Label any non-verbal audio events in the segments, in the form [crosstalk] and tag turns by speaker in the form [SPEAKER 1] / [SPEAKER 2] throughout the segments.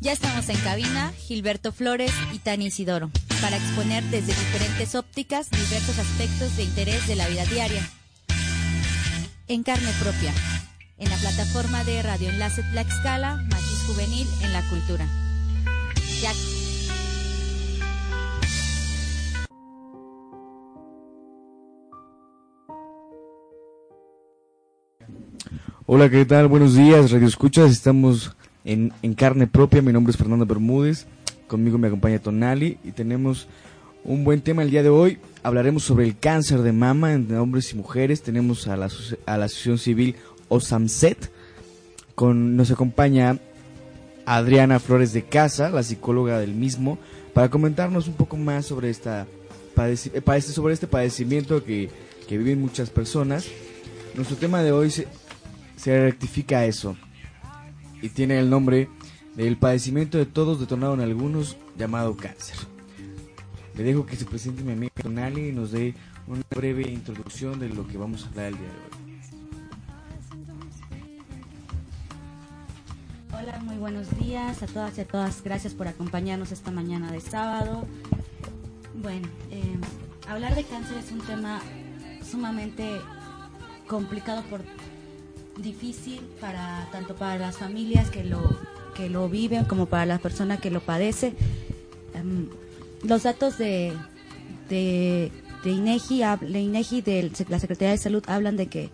[SPEAKER 1] Ya estamos en cabina, Gilberto Flores y Tani Isidoro, para exponer desde diferentes ópticas diversos aspectos de interés de la vida diaria. En carne propia, en la plataforma de Radio Enlace Tlaxcala, Matiz Juvenil en la Cultura. Ya
[SPEAKER 2] Hola, ¿qué tal? Buenos días, Radio Escuchas. Estamos en, en carne propia. Mi nombre es Fernando Bermúdez. Conmigo me acompaña Tonali y tenemos un buen tema el día de hoy. Hablaremos sobre el cáncer de mama entre hombres y mujeres. Tenemos a la, a la Asociación Civil OSAMSET. Con, nos acompaña Adriana Flores de Casa, la psicóloga del mismo, para comentarnos un poco más sobre, esta eh, sobre este padecimiento que, que viven muchas personas. Nuestro tema de hoy se, se rectifica eso y tiene el nombre del padecimiento de todos detonado en algunos llamado cáncer. Le dejo que se presente mi amiga Tonali y nos dé una breve introducción de lo que vamos a hablar el día de hoy.
[SPEAKER 3] Hola, muy buenos días a todas y a todas. Gracias por acompañarnos esta mañana de sábado. Bueno, eh, hablar de cáncer es un tema sumamente complicado por difícil para tanto para las familias que lo que lo viven como para la persona que lo padece. Em, los datos de de, de INEGI, de INEGI de la Secretaría de Salud hablan de que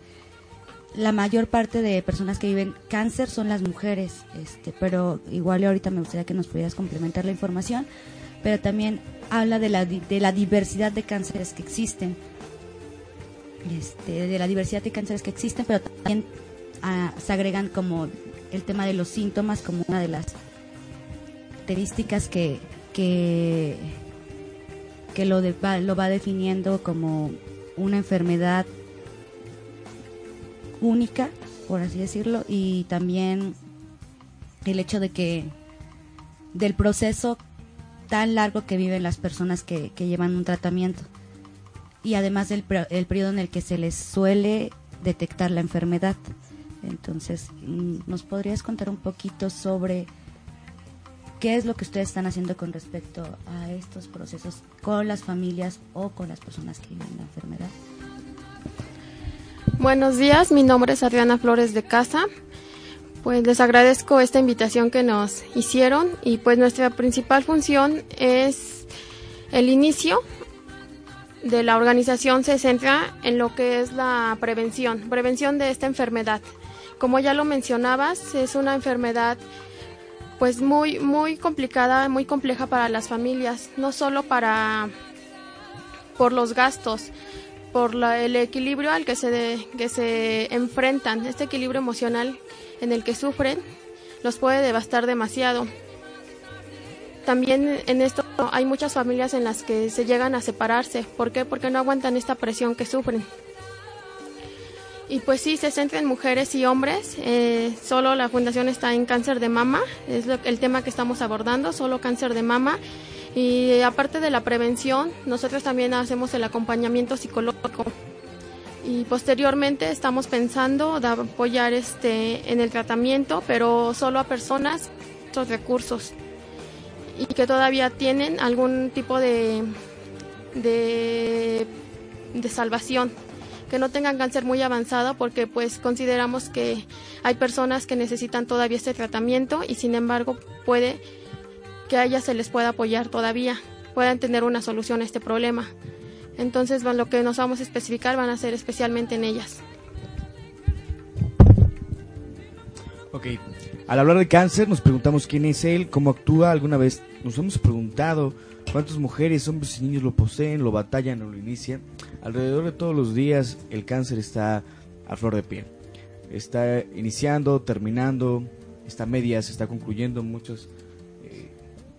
[SPEAKER 3] la mayor parte de personas que viven cáncer son las mujeres, este, pero igual ahorita me gustaría que nos pudieras complementar la información, pero también habla de la, de la diversidad de cánceres que existen, este, de la diversidad de cánceres que existen, pero también se agregan como el tema de los síntomas como una de las características que, que, que lo, va, lo va definiendo como una enfermedad única, por así decirlo, y también el hecho de que del proceso tan largo que viven las personas que, llevan un tratamiento y además del el periodo en el que se les suele detectar la enfermedad. Entonces, mm, ¿nos podrías contar un poquito sobre qué es lo que ustedes están haciendo con respecto a estos procesos con las familias o con las personas que viven la enfermedad?
[SPEAKER 4] Buenos días, mi nombre es Adriana Flores de Casa. Pues les agradezco esta invitación que nos hicieron y pues nuestra principal función es el inicio de la organización se centra en lo que es la prevención, prevención de esta enfermedad. Como ya lo mencionabas, es una enfermedad pues muy muy complicada, muy compleja para las familias, no solo para por los gastos, por la- el equilibrio al que se, de- que se enfrentan, este equilibrio emocional en el que sufren, los puede devastar demasiado. También en esto hay muchas familias en las que se llegan a separarse. ¿Por qué? Porque no aguantan esta presión que sufren. Y pues sí, se centra en mujeres y hombres. eh, solo la fundación está en cáncer de mama, es el tema que estamos abordando, solo cáncer de mama. Y aparte de la prevención, nosotros también hacemos el acompañamiento psicológico. Y posteriormente estamos pensando de apoyar este en el tratamiento, pero solo a personas con recursos y que todavía tienen algún tipo de, de salvación que no tengan cáncer muy avanzado porque pues consideramos que hay personas que necesitan todavía este tratamiento y sin embargo puede que a ellas se les pueda apoyar todavía, puedan tener una solución a este problema. Entonces lo que nos vamos a especificar van a ser especialmente en ellas.
[SPEAKER 2] Ok, al hablar de cáncer nos preguntamos quién es él, cómo actúa, alguna vez nos hemos preguntado cuántas mujeres, hombres y niños lo poseen, lo batallan o lo inician. Alrededor de todos los días el cáncer está a flor de piel. Está iniciando, terminando, está a medias, está concluyendo muchos, eh,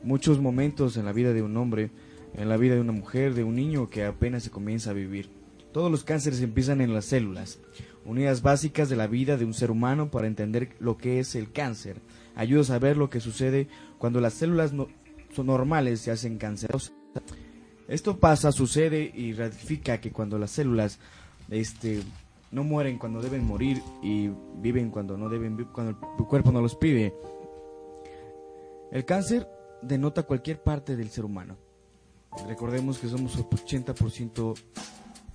[SPEAKER 2] muchos momentos en la vida de un hombre, en la vida de una mujer, de un niño que apenas se comienza a vivir. Todos los cánceres empiezan en las células, unidades básicas de la vida de un ser humano para entender lo que es el cáncer. Ayuda a saber lo que sucede cuando las células no- normales se hacen cancerosas. Esto pasa, sucede y ratifica que cuando las células este, no mueren cuando deben morir y viven cuando no deben cuando el cuerpo no los pide. El cáncer denota cualquier parte del ser humano. Recordemos que somos 80%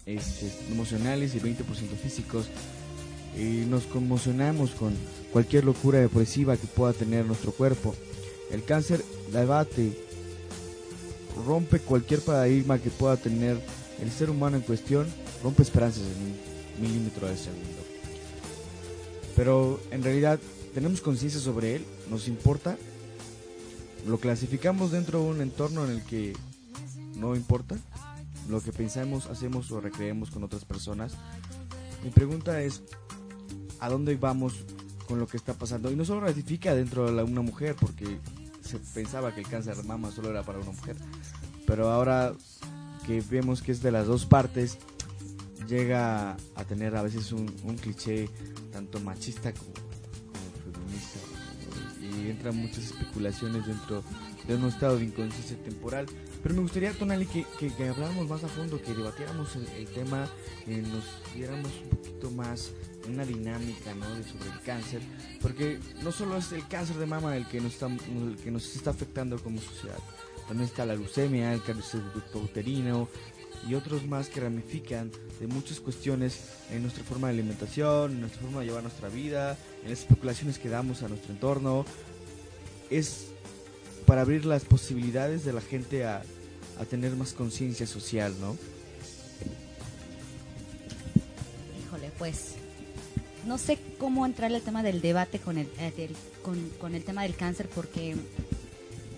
[SPEAKER 2] este, emocionales y 20% físicos. Y nos conmocionamos con cualquier locura depresiva que pueda tener nuestro cuerpo. El cáncer debate, rompe cualquier paradigma que pueda tener el ser humano en cuestión, rompe esperanzas en un milímetro de segundo. Pero en realidad tenemos conciencia sobre él, nos importa, lo clasificamos dentro de un entorno en el que no importa lo que pensamos, hacemos o recreemos con otras personas. Mi pregunta es, ¿a dónde vamos con lo que está pasando? Y no solo ratifica dentro de una mujer, porque se pensaba que el cáncer de mama solo era para una mujer, pero ahora que vemos que es de las dos partes, llega a tener a veces un, cliché tanto machista como, feminista. Y entran muchas especulaciones dentro de un estado de inconsciencia temporal. Pero me gustaría, Tonali, que, que, habláramos más a fondo, que debatiéramos el, tema, que nos diéramos un poquito más una dinámica ¿no? de sobre el cáncer, porque no solo es el cáncer de mama el que nos está, el que nos está afectando como sociedad, también está la leucemia, el cáncer uterino y otros más que ramifican de muchas cuestiones en nuestra forma de alimentación, en nuestra forma de llevar nuestra vida, en las especulaciones que damos a nuestro entorno. Es para abrir las posibilidades de la gente a, tener más conciencia social, ¿no?
[SPEAKER 3] Híjole, pues no sé cómo entrar al tema del debate con el, eh, con, el tema del cáncer porque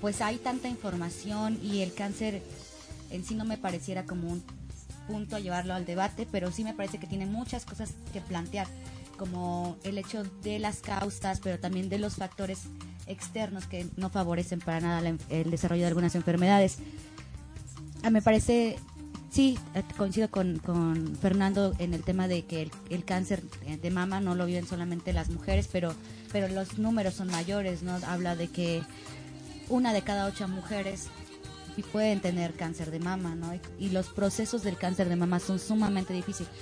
[SPEAKER 3] pues hay tanta información y el cáncer en sí no me pareciera como un punto a llevarlo al debate, pero sí me parece que tiene muchas cosas que plantear, como el hecho de las causas, pero también de los factores externos que no favorecen para nada el desarrollo de algunas enfermedades. Ah, me parece, sí, eh, coincido con, con, Fernando en el tema de que el, cáncer de mama no lo viven solamente las mujeres, pero, pero los números son mayores, ¿no? Habla de que una de cada ocho mujeres pueden tener cáncer de mama, ¿no? Y, los procesos del cáncer de mama son sumamente difíciles.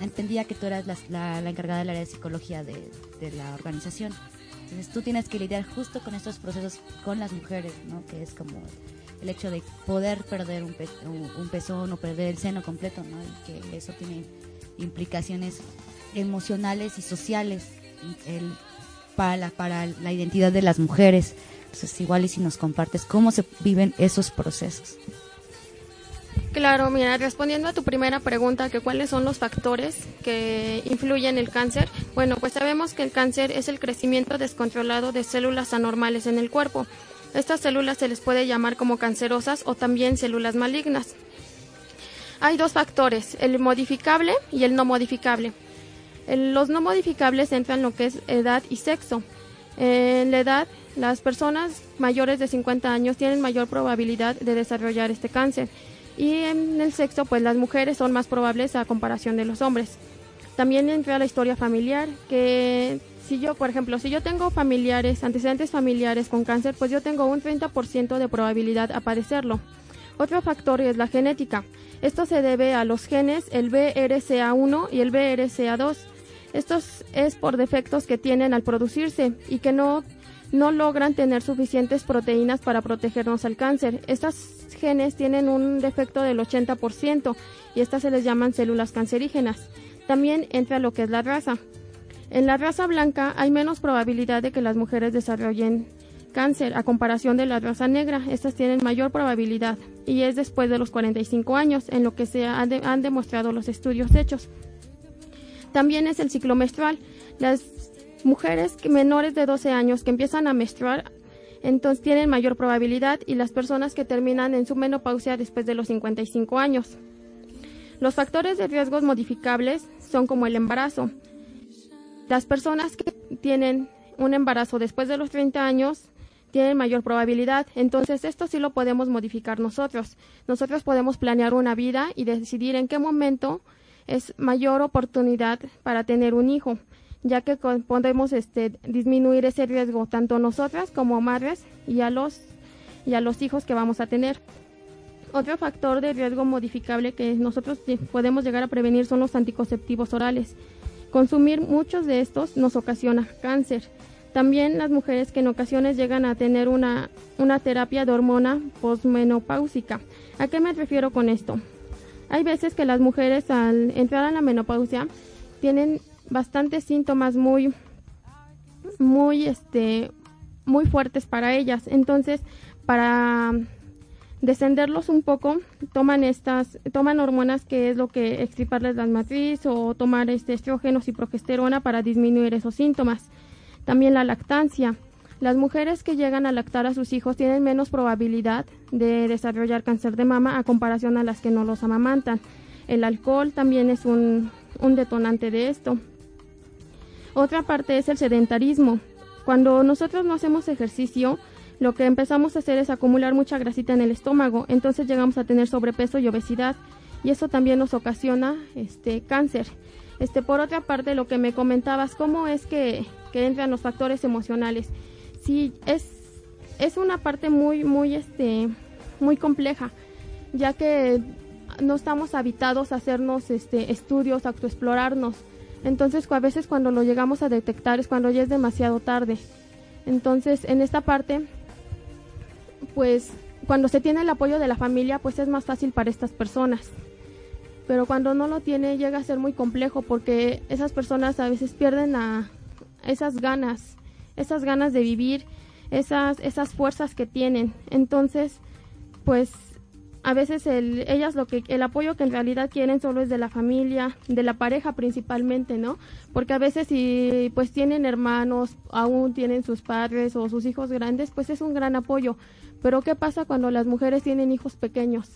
[SPEAKER 3] Entendía que tú eras la, la, encargada del área de psicología de, de la organización. Entonces tú tienes que lidiar justo con estos procesos con las mujeres, ¿no? Que es como el hecho de poder perder un, un pezón o perder el seno completo, ¿no? Y que eso tiene implicaciones emocionales y sociales el, para, la, para la identidad de las mujeres. Entonces igual y si nos compartes cómo se viven esos procesos.
[SPEAKER 4] Claro, mira, respondiendo a tu primera pregunta, que cuáles son los factores que influyen en el cáncer, bueno, pues sabemos que el cáncer es el crecimiento descontrolado de células anormales en el cuerpo. Estas células se les puede llamar como cancerosas o también células malignas. Hay dos factores, el modificable y el no modificable. los no modificables entran en lo que es edad y sexo. En la edad, las personas mayores de 50 años tienen mayor probabilidad de desarrollar este cáncer y en el sexo, pues las mujeres son más probables a comparación de los hombres. También entra la historia familiar, que si yo, por ejemplo, si yo tengo familiares, antecedentes familiares con cáncer, pues yo tengo un 30% de probabilidad a padecerlo. Otro factor es la genética. Esto se debe a los genes, el BRCA1 y el BRCA2. Esto es por defectos que tienen al producirse y que no, no logran tener suficientes proteínas para protegernos al cáncer. Estas genes tienen un defecto del 80% y estas se les llaman células cancerígenas. También entra lo que es la raza. En la raza blanca hay menos probabilidad de que las mujeres desarrollen cáncer a comparación de la raza negra. Estas tienen mayor probabilidad y es después de los 45 años en lo que se han demostrado los estudios hechos. También es el ciclo menstrual. Las mujeres menores de 12 años que empiezan a menstruar entonces tienen mayor probabilidad y las personas que terminan en su menopausia después de los 55 años. Los factores de riesgos modificables son como el embarazo. Las personas que tienen un embarazo después de los 30 años tienen mayor probabilidad. Entonces esto sí lo podemos modificar nosotros. Nosotros podemos planear una vida y decidir en qué momento es mayor oportunidad para tener un hijo ya que podemos este, disminuir ese riesgo tanto nosotras como madres y a los y a los hijos que vamos a tener. Otro factor de riesgo modificable que nosotros podemos llegar a prevenir son los anticonceptivos orales. Consumir muchos de estos nos ocasiona cáncer. También las mujeres que en ocasiones llegan a tener una, una terapia de hormona posmenopáusica. ¿A qué me refiero con esto? Hay veces que las mujeres al entrar a la menopausia tienen bastantes síntomas muy muy este muy fuertes para ellas. Entonces, para descenderlos un poco, toman estas, toman hormonas que es lo que extirparles la matriz o tomar este estrógenos y progesterona para disminuir esos síntomas. También la lactancia. Las mujeres que llegan a lactar a sus hijos tienen menos probabilidad de desarrollar cáncer de mama a comparación a las que no los amamantan. El alcohol también es un, un detonante de esto. Otra parte es el sedentarismo. Cuando nosotros no hacemos ejercicio, lo que empezamos a hacer es acumular mucha grasita en el estómago, entonces llegamos a tener sobrepeso y obesidad y eso también nos ocasiona este cáncer. Este por otra parte lo que me comentabas, cómo es que, que entran los factores emocionales. Sí, es es una parte muy muy este muy compleja, ya que no estamos habitados a hacernos este estudios, a autoexplorarnos. Entonces, a veces cuando lo llegamos a detectar es cuando ya es demasiado tarde. Entonces, en esta parte pues cuando se tiene el apoyo de la familia, pues es más fácil para estas personas. Pero cuando no lo tiene llega a ser muy complejo porque esas personas a veces pierden a esas ganas, esas ganas de vivir, esas esas fuerzas que tienen. Entonces, pues a veces el, ellas lo que el apoyo que en realidad quieren solo es de la familia, de la pareja principalmente, ¿no? Porque a veces si pues tienen hermanos, aún tienen sus padres o sus hijos grandes, pues es un gran apoyo. Pero ¿qué pasa cuando las mujeres tienen hijos pequeños?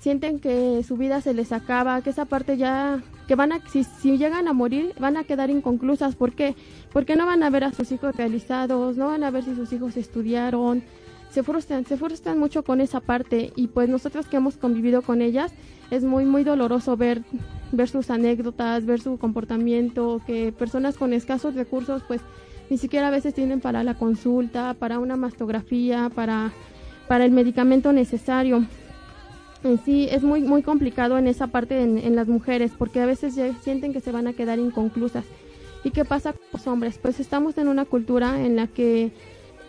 [SPEAKER 4] Sienten que su vida se les acaba, que esa parte ya, que van a, si, si llegan a morir, van a quedar inconclusas. ¿Por qué? Porque no van a ver a sus hijos realizados, no van a ver si sus hijos estudiaron, se frustran, se frustran mucho con esa parte y pues nosotros que hemos convivido con ellas es muy muy doloroso ver ver sus anécdotas, ver su comportamiento, que personas con escasos recursos pues ni siquiera a veces tienen para la consulta, para una mastografía, para para el medicamento necesario. En sí es muy muy complicado en esa parte en, en las mujeres porque a veces ya sienten que se van a quedar inconclusas. ¿Y qué pasa con los hombres? Pues estamos en una cultura en la que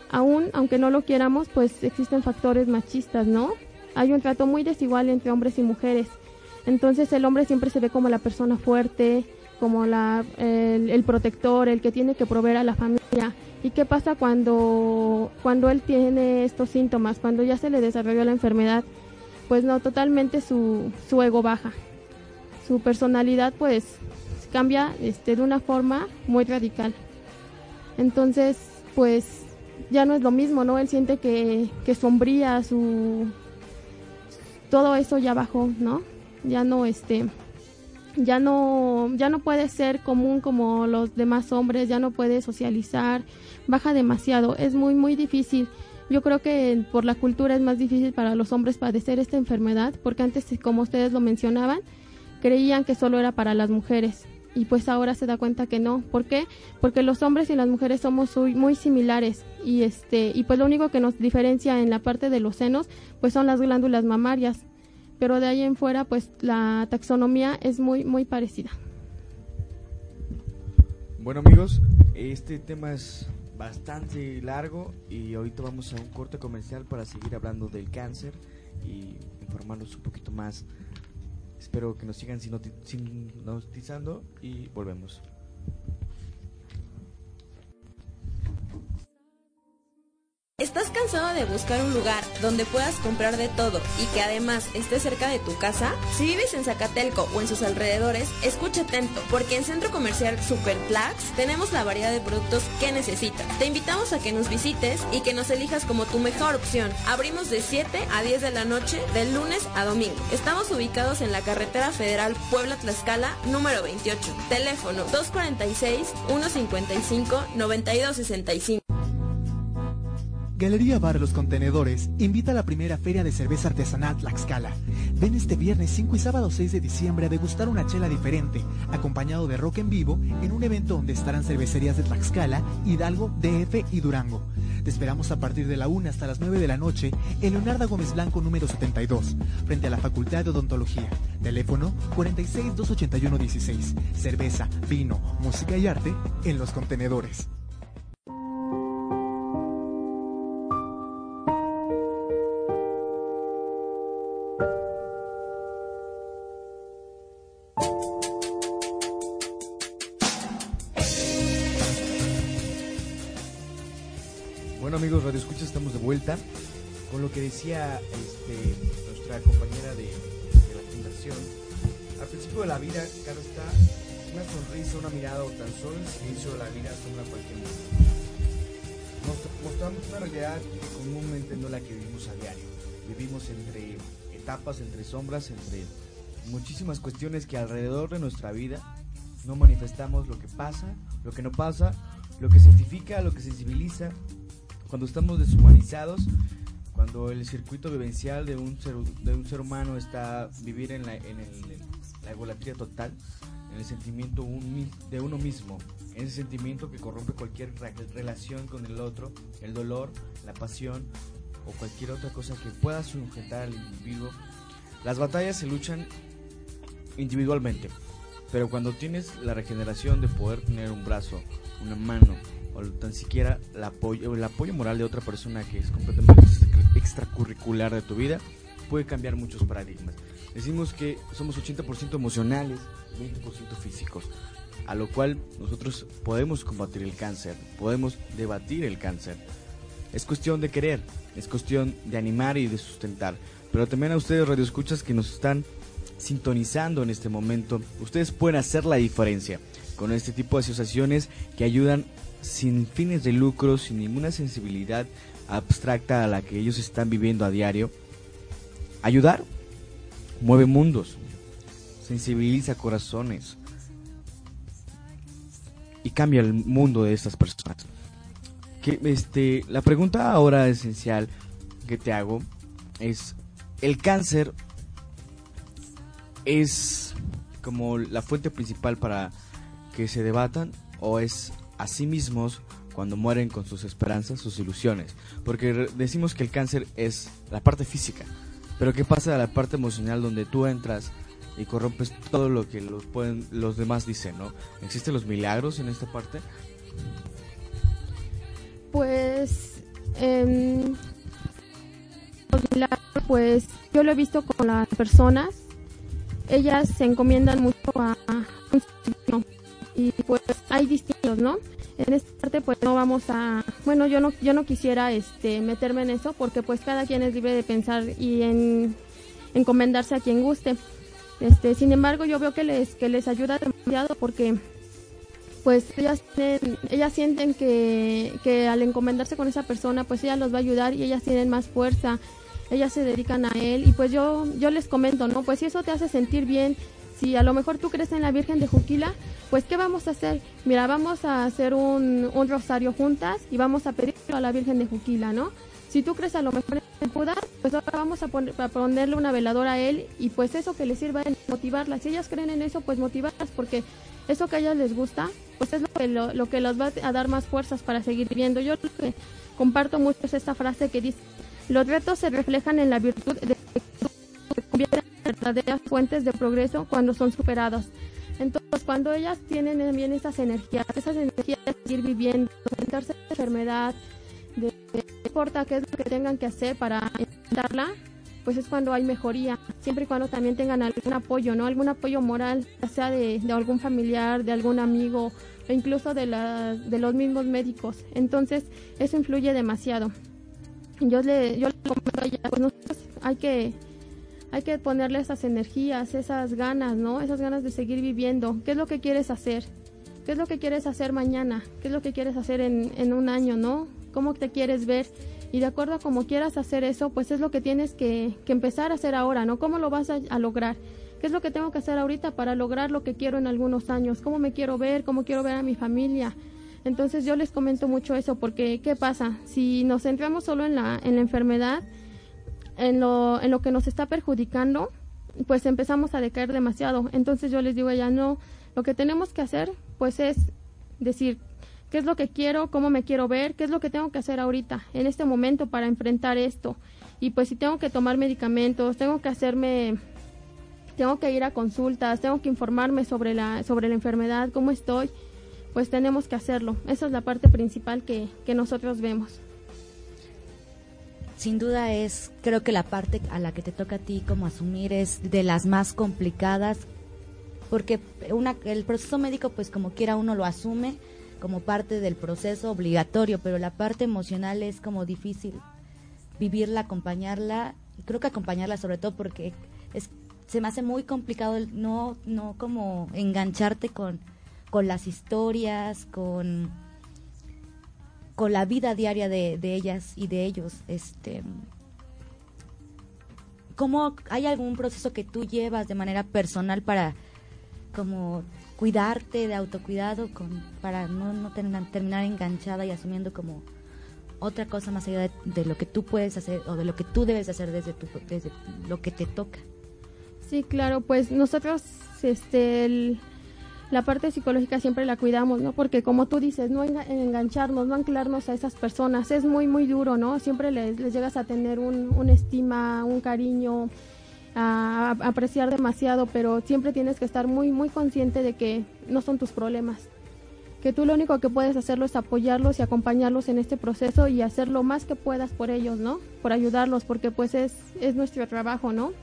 [SPEAKER 4] aún aunque no lo quieramos, pues existen factores machistas, ¿no? Hay un trato muy desigual entre hombres y mujeres. Entonces el hombre siempre se ve como la persona fuerte, como la, el, el, protector, el que tiene que proveer a la familia. ¿Y qué pasa cuando, cuando él tiene estos síntomas, cuando ya se le desarrolló la enfermedad? Pues no, totalmente su, su ego baja. Su personalidad pues cambia este, de una forma muy radical. Entonces, pues ya no es lo mismo, ¿no? Él siente que, que sombría su... Todo eso ya bajó, ¿no? Ya no, este... Ya no, ya no puede ser común como los demás hombres, ya no puede socializar, baja demasiado, es muy, muy difícil. Yo creo que por la cultura es más difícil para los hombres padecer esta enfermedad, porque antes, como ustedes lo mencionaban, creían que solo era para las mujeres y pues ahora se da cuenta que no. ¿Por qué? Porque los hombres y las mujeres somos muy, similares y este y pues lo único que nos diferencia en la parte de los senos pues son las glándulas mamarias, pero de ahí en fuera pues la taxonomía es muy muy parecida.
[SPEAKER 2] Bueno amigos, este tema es bastante largo y ahorita vamos a un corte comercial para seguir hablando del cáncer y informarnos un poquito más Espero que nos sigan sinotizando y volvemos.
[SPEAKER 5] ¿Estás cansado de buscar un lugar donde puedas comprar de todo y que además esté cerca de tu casa? Si vives en Zacatelco o en sus alrededores, escucha atento, porque en Centro Comercial Superplax tenemos la variedad de productos que necesitas. Te invitamos a que nos visites y que nos elijas como tu mejor opción. Abrimos de 7 a 10 de la noche, de lunes a domingo. Estamos ubicados en la carretera federal Puebla-Tlaxcala, número 28. Teléfono 246-155-9265.
[SPEAKER 6] Galería Bar Los Contenedores invita a la primera feria de cerveza artesanal Tlaxcala. Ven este viernes 5 y sábado 6 de diciembre a degustar una chela diferente, acompañado de rock en vivo en un evento donde estarán cervecerías de Tlaxcala, Hidalgo, DF y Durango. Te esperamos a partir de la 1 hasta las 9 de la noche en Leonardo Gómez Blanco número 72, frente a la Facultad de Odontología. Teléfono 46 281 16. Cerveza, vino, música y arte en Los Contenedores.
[SPEAKER 2] Decía este, nuestra compañera de, de la fundación. Al principio de la vida, cada está una sonrisa, una mirada o tan solo el silencio de la vida asombra cualquier mundo. Mostramos una realidad que comúnmente no la que vivimos a diario. Vivimos entre etapas, entre sombras, entre muchísimas cuestiones que alrededor de nuestra vida no manifestamos lo que pasa, lo que no pasa, lo que cientifica, lo que sensibiliza. Cuando estamos deshumanizados, cuando el circuito vivencial de un ser, de un ser humano está vivir en la, en el, la egolatría total, en el sentimiento un, de uno mismo, en ese sentimiento que corrompe cualquier relación con el otro, el dolor, la pasión o cualquier otra cosa que pueda sujetar al individuo. Las batallas se luchan individualmente, pero cuando tienes la regeneración de poder tener un brazo, una mano o tan siquiera el apoyo, el apoyo moral de otra persona que es completamente extracurricular de tu vida, puede cambiar muchos paradigmas. Decimos que somos 80% emocionales, 20% físicos, a lo cual nosotros podemos combatir el cáncer, podemos debatir el cáncer. Es cuestión de querer, es cuestión de animar y de sustentar. Pero también a ustedes radioescuchas que nos están sintonizando en este momento, ustedes pueden hacer la diferencia con este tipo de asociaciones que ayudan sin fines de lucro, sin ninguna sensibilidad abstracta a la que ellos están viviendo a diario. Ayudar mueve mundos, sensibiliza corazones y cambia el mundo de estas personas. Este, la pregunta ahora esencial que te hago es, ¿el cáncer es como la fuente principal para que se debatan o es a sí mismos cuando mueren con sus esperanzas, sus ilusiones? Porque decimos que el cáncer es la parte física, pero ¿qué pasa de la parte emocional donde tú entras y corrompes todo lo que los, pueden, los demás dicen, ¿no? ¿Existen los milagros en esta parte?
[SPEAKER 4] Pues... Eh, los milagros, pues yo lo he visto con las personas ellas se encomiendan mucho a un y pues hay distintos, ¿no? En esta parte pues no vamos a, bueno, yo no yo no quisiera este meterme en eso porque pues cada quien es libre de pensar y en encomendarse a quien guste. Este, sin embargo, yo veo que les que les ayuda demasiado porque pues ellas tienen, ellas sienten que, que al encomendarse con esa persona, pues ella los va a ayudar y ellas tienen más fuerza ellas se dedican a él y pues yo, yo les comento, ¿no? Pues si eso te hace sentir bien, si a lo mejor tú crees en la Virgen de Juquila, pues ¿qué vamos a hacer? Mira, vamos a hacer un, un rosario juntas y vamos a pedirlo a la Virgen de Juquila, ¿no? Si tú crees a lo mejor en Judas, pues ahora vamos a, ponerle una veladora a él y pues eso que les sirva en motivarlas. Si ellas creen en eso, pues motivarlas porque eso que a ellas les gusta, pues es lo que, lo, que los va a dar más fuerzas para seguir viviendo. Yo que comparto mucho es esta frase que dice, los retos se reflejan en la virtud de se convierten en verdaderas fuentes de progreso cuando son superados. Entonces, cuando ellas tienen también esas energías, esas energías de seguir viviendo, de enfrentarse a la enfermedad, de no importa qué es lo que tengan que hacer para enfrentarla, pues es cuando hay mejoría, siempre y cuando también tengan algún apoyo, ¿no? Algún apoyo moral, ya sea de, de algún familiar, de algún amigo, o incluso de, la, de los mismos médicos. Entonces, eso influye demasiado yo le, yo le comento a ella, pues nosotros hay que, hay que ponerle esas energías, esas ganas, ¿no? Esas ganas de seguir viviendo. ¿Qué es lo que quieres hacer? ¿Qué es lo que quieres hacer mañana? ¿Qué es lo que quieres hacer en, en un año, no? ¿Cómo te quieres ver? Y de acuerdo a cómo quieras hacer eso, pues es lo que tienes que, que empezar a hacer ahora, ¿no? ¿Cómo lo vas a, a lograr? ¿Qué es lo que tengo que hacer ahorita para lograr lo que quiero en algunos años? ¿Cómo me quiero ver? ¿Cómo quiero ver a mi familia? Entonces yo les comento mucho eso porque ¿qué pasa? Si nos centramos solo en la, en la enfermedad, en lo, en lo que nos está perjudicando, pues empezamos a decaer demasiado. Entonces yo les digo ya no, lo que tenemos que hacer pues es decir, ¿qué es lo que quiero? ¿Cómo me quiero ver? ¿Qué es lo que tengo que hacer ahorita, en este momento para enfrentar esto? Y pues si tengo que tomar medicamentos, tengo que hacerme tengo que ir a consultas, tengo que informarme sobre la sobre la enfermedad, cómo estoy pues tenemos que hacerlo. Esa es la parte principal que, que nosotros vemos.
[SPEAKER 1] Sin duda es, creo que la parte a la que te toca a ti como asumir es de las más complicadas, porque una, el proceso médico pues como quiera uno lo asume,
[SPEAKER 3] como parte del proceso obligatorio, pero la parte emocional es como difícil vivirla, acompañarla, creo que acompañarla sobre todo porque es se me hace muy complicado no no como engancharte con con las historias, con con la vida diaria de, de ellas y de ellos, este ¿Cómo hay algún proceso que tú llevas de manera personal para como cuidarte de autocuidado con, para no, no terminar enganchada y asumiendo como otra cosa más allá de, lo que tú puedes hacer o de lo que tú debes hacer desde, tu, desde lo que te toca.
[SPEAKER 4] Sí, claro, pues nosotros este la parte psicológica siempre la cuidamos, ¿no? Porque como tú dices, no engancharnos, no anclarnos a esas personas, es muy, muy duro, ¿no? Siempre les, llegas a tener un, una estima, un cariño, a, apreciar demasiado, pero siempre tienes que estar muy, muy consciente de que no son tus problemas. Que tú lo único que puedes hacerlo es apoyarlos y acompañarlos en este proceso y hacer lo más que puedas por ellos, ¿no? Por ayudarlos, porque pues es, es nuestro trabajo, ¿no?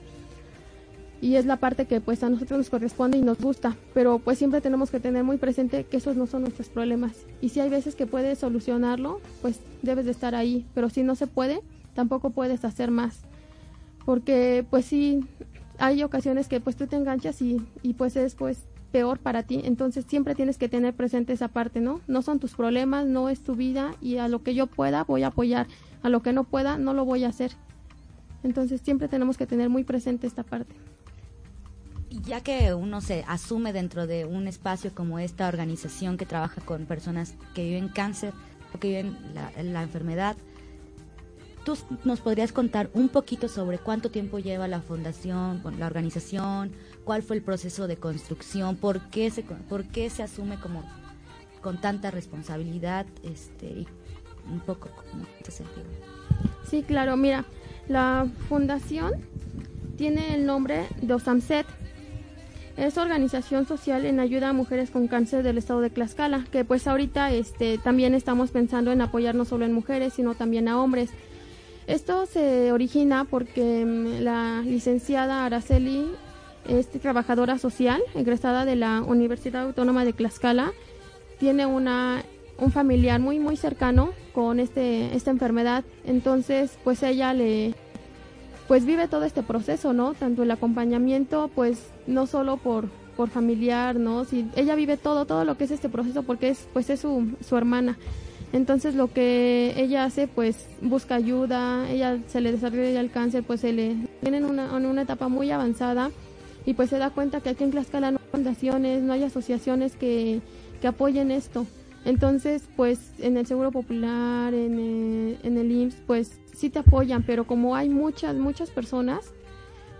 [SPEAKER 4] Y es la parte que pues a nosotros nos corresponde y nos gusta, pero pues siempre tenemos que tener muy presente que esos no son nuestros problemas y si hay veces que puedes solucionarlo, pues debes de estar ahí, pero si no se puede, tampoco puedes hacer más, porque pues sí, hay ocasiones que pues tú te enganchas y, y pues es pues peor para ti, entonces siempre tienes que tener presente esa parte, ¿no? No son tus problemas, no es tu vida y a lo que yo pueda voy a apoyar, a lo que no pueda no lo voy a hacer. Entonces siempre tenemos que tener muy presente esta parte
[SPEAKER 3] ya que uno se asume dentro de un espacio como esta organización que trabaja con personas que viven cáncer o que viven la, enfermedad, ¿tú nos podrías contar un poquito sobre cuánto tiempo lleva la fundación, la organización, cuál fue el proceso de construcción, por qué se, por qué se asume como con tanta responsabilidad este, y un poco como este sentido?
[SPEAKER 4] Sí, claro, mira, la fundación tiene el nombre de OSAMSET, es organización social en ayuda a mujeres con cáncer del estado de Tlaxcala, que pues ahorita este, también estamos pensando en apoyar no solo en mujeres, sino también a hombres. Esto se origina porque mm, la licenciada Araceli es trabajadora social, egresada de la Universidad Autónoma de Tlaxcala, tiene una un familiar muy muy cercano con este esta enfermedad, entonces pues ella le pues vive todo este proceso, ¿no? Tanto el acompañamiento, pues no solo por, por familiar, ¿no? Si ella vive todo, todo lo que es este proceso porque es, pues es su, su hermana. Entonces lo que ella hace, pues busca ayuda, ella se le desarrolla el cáncer, pues se le tiene en una, en una etapa muy avanzada y pues se da cuenta que aquí en Tlaxcala no hay fundaciones, no hay asociaciones que, que apoyen esto. Entonces, pues en el Seguro Popular, en el, en el IMSS, pues sí te apoyan, pero como hay muchas, muchas personas,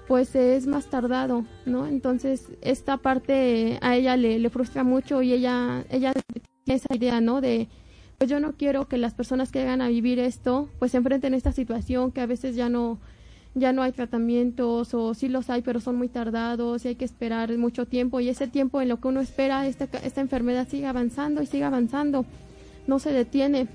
[SPEAKER 4] pues es más tardado, ¿no? Entonces, esta parte a ella le, le frustra mucho y ella, ella tiene esa idea, ¿no? De, pues yo no quiero que las personas que hagan a vivir esto, pues se enfrenten a esta situación que a veces ya no, ya no hay tratamientos o sí los hay, pero son muy tardados y hay que esperar mucho tiempo y ese tiempo en lo que uno espera, esta, esta enfermedad sigue avanzando y sigue avanzando, no se detiene.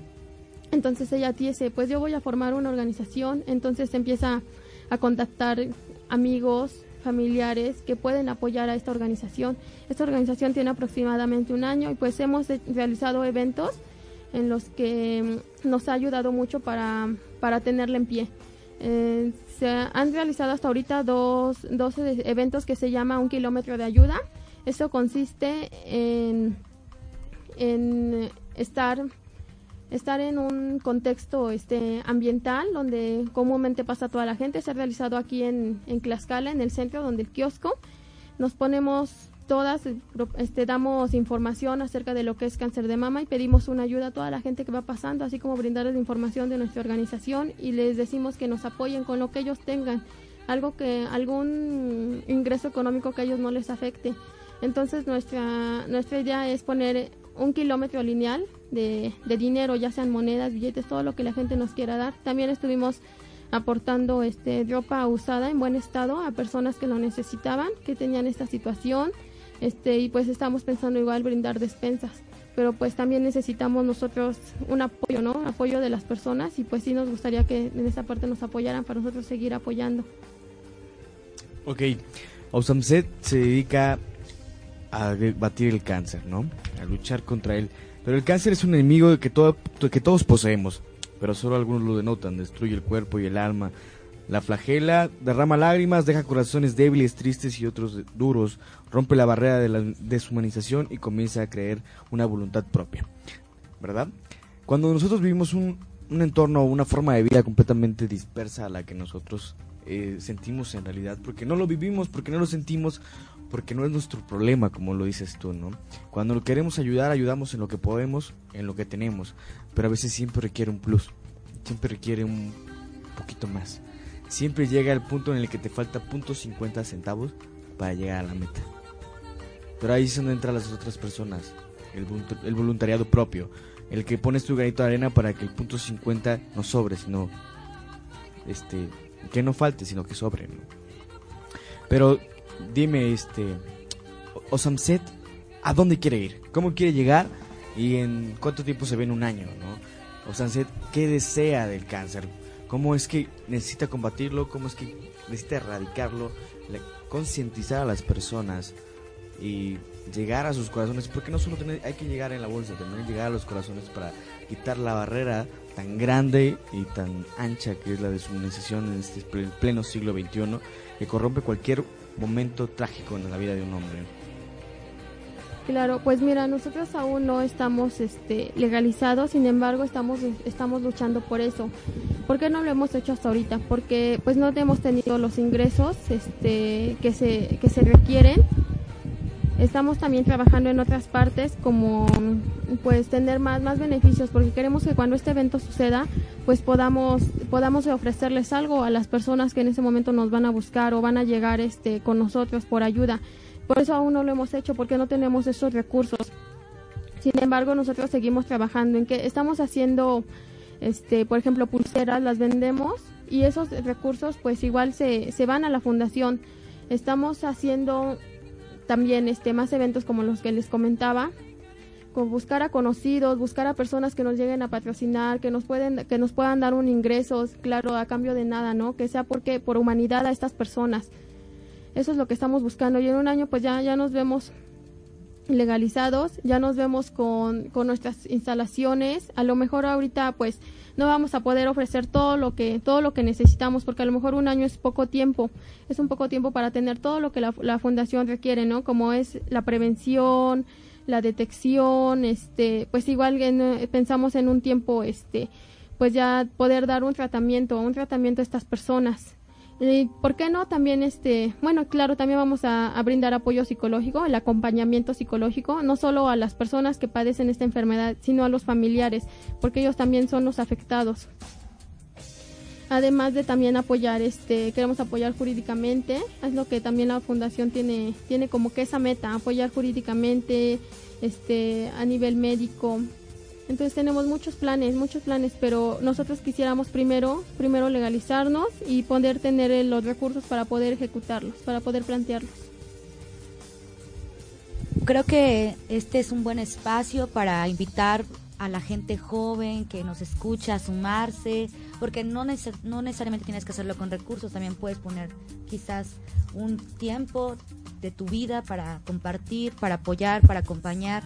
[SPEAKER 4] Entonces ella dice, pues yo voy a formar una organización, entonces empieza a contactar amigos, familiares que pueden apoyar a esta organización. Esta organización tiene aproximadamente un año y pues hemos realizado eventos en los que mm, nos ha ayudado mucho para, para tenerla en pie. Eh, se han realizado hasta ahorita dos, dos eventos que se llama Un Kilómetro de Ayuda. Eso consiste en, en estar estar en un contexto este ambiental donde comúnmente pasa toda la gente. Se ha realizado aquí en, en Tlaxcala, en el centro, donde el kiosco. Nos ponemos todas, este, damos información acerca de lo que es cáncer de mama y pedimos una ayuda a toda la gente que va pasando, así como brindarles información de nuestra organización y les decimos que nos apoyen con lo que ellos tengan, algo que, algún ingreso económico que a ellos no les afecte. Entonces nuestra, nuestra idea es poner un kilómetro lineal de, de, dinero, ya sean monedas, billetes, todo lo que la gente nos quiera dar. También estuvimos aportando este ropa usada en buen estado a personas que lo necesitaban, que tenían esta situación, este y pues estamos pensando igual brindar despensas, pero pues también necesitamos nosotros un apoyo, ¿no? Apoyo de las personas y pues sí nos gustaría que en esa parte nos apoyaran para nosotros seguir apoyando.
[SPEAKER 2] Ok, Ausamset se dedica a batir el cáncer, ¿no? A luchar contra él. Pero el cáncer es un enemigo que, todo, que todos poseemos, pero solo algunos lo denotan, destruye el cuerpo y el alma. La flagela, derrama lágrimas, deja corazones débiles, tristes y otros duros, rompe la barrera de la deshumanización y comienza a creer una voluntad propia. ¿Verdad? Cuando nosotros vivimos un, un entorno o una forma de vida completamente dispersa a la que nosotros eh, sentimos en realidad, porque no lo vivimos, porque no lo sentimos, porque no es nuestro problema, como lo dices tú, ¿no? Cuando queremos ayudar, ayudamos en lo que podemos, en lo que tenemos, pero a veces siempre requiere un plus, siempre requiere un poquito más. Siempre llega el punto en el que te falta punto .50 centavos para llegar a la meta. Pero ahí es donde entran las otras personas, el, voluntariado propio, el que pones tu granito de arena para que el punto .50 no sobre, sino este que no falte, sino que sobre. Pero dime, este, Osamset, ¿a dónde quiere ir? ¿Cómo quiere llegar? ¿Y en cuánto tiempo se ve en un año? ¿no? Osamset, ¿qué desea del cáncer? ¿Cómo es que necesita combatirlo? ¿Cómo es que necesita erradicarlo? Concientizar a las personas y llegar a sus corazones, porque no solo hay que llegar en la bolsa, también llegar a los corazones para quitar la barrera tan grande y tan ancha que es la deshumanización en este pleno siglo XXI, que corrompe cualquier momento trágico en la vida de un hombre.
[SPEAKER 4] Claro, pues mira, nosotros aún no estamos este, legalizados, sin embargo estamos, estamos luchando por eso. ¿Por qué no lo hemos hecho hasta ahorita? Porque pues no hemos tenido los ingresos este, que, se, que se requieren Estamos también trabajando en otras partes como pues tener más, más beneficios porque queremos que cuando este evento suceda pues podamos, podamos ofrecerles algo a las personas que en ese momento nos van a buscar o van a llegar este, con nosotros por ayuda. Por eso aún no lo hemos hecho porque no tenemos esos recursos. Sin embargo, nosotros seguimos trabajando en que estamos haciendo, este, por ejemplo, pulseras, las vendemos y esos recursos pues igual se, se van a la fundación. Estamos haciendo también este, más eventos como los que les comentaba, con buscar a conocidos, buscar a personas que nos lleguen a patrocinar, que nos pueden, que nos puedan dar un ingreso, claro, a cambio de nada, ¿no? Que sea porque por humanidad a estas personas. Eso es lo que estamos buscando. Y en un año pues ya, ya nos vemos legalizados, ya nos vemos con, con nuestras instalaciones, a lo mejor ahorita pues no vamos a poder ofrecer todo lo que todo lo que necesitamos porque a lo mejor un año es poco tiempo. Es un poco tiempo para tener todo lo que la, la fundación requiere no como es la prevención la detección este pues igual pensamos en un tiempo este pues ya poder dar un tratamiento un tratamiento a estas personas y ¿Por qué no? También, este, bueno, claro, también vamos a, brindar apoyo psicológico, el acompañamiento psicológico, no solo a las personas que padecen esta enfermedad, sino a los familiares, porque ellos también son los afectados. Además de también apoyar, este, queremos apoyar jurídicamente, es lo que también la fundación tiene, tiene como que esa meta, apoyar jurídicamente, este, a nivel médico, entonces tenemos muchos planes, muchos planes, pero nosotros quisiéramos primero, primero legalizarnos y poder tener los recursos para poder ejecutarlos, para poder plantearlos.
[SPEAKER 3] Creo que este es un buen espacio para invitar a la gente joven que nos escucha a sumarse, porque no, no necesariamente tienes que hacerlo con recursos, también puedes poner quizás un tiempo de tu vida para compartir, para apoyar, para acompañar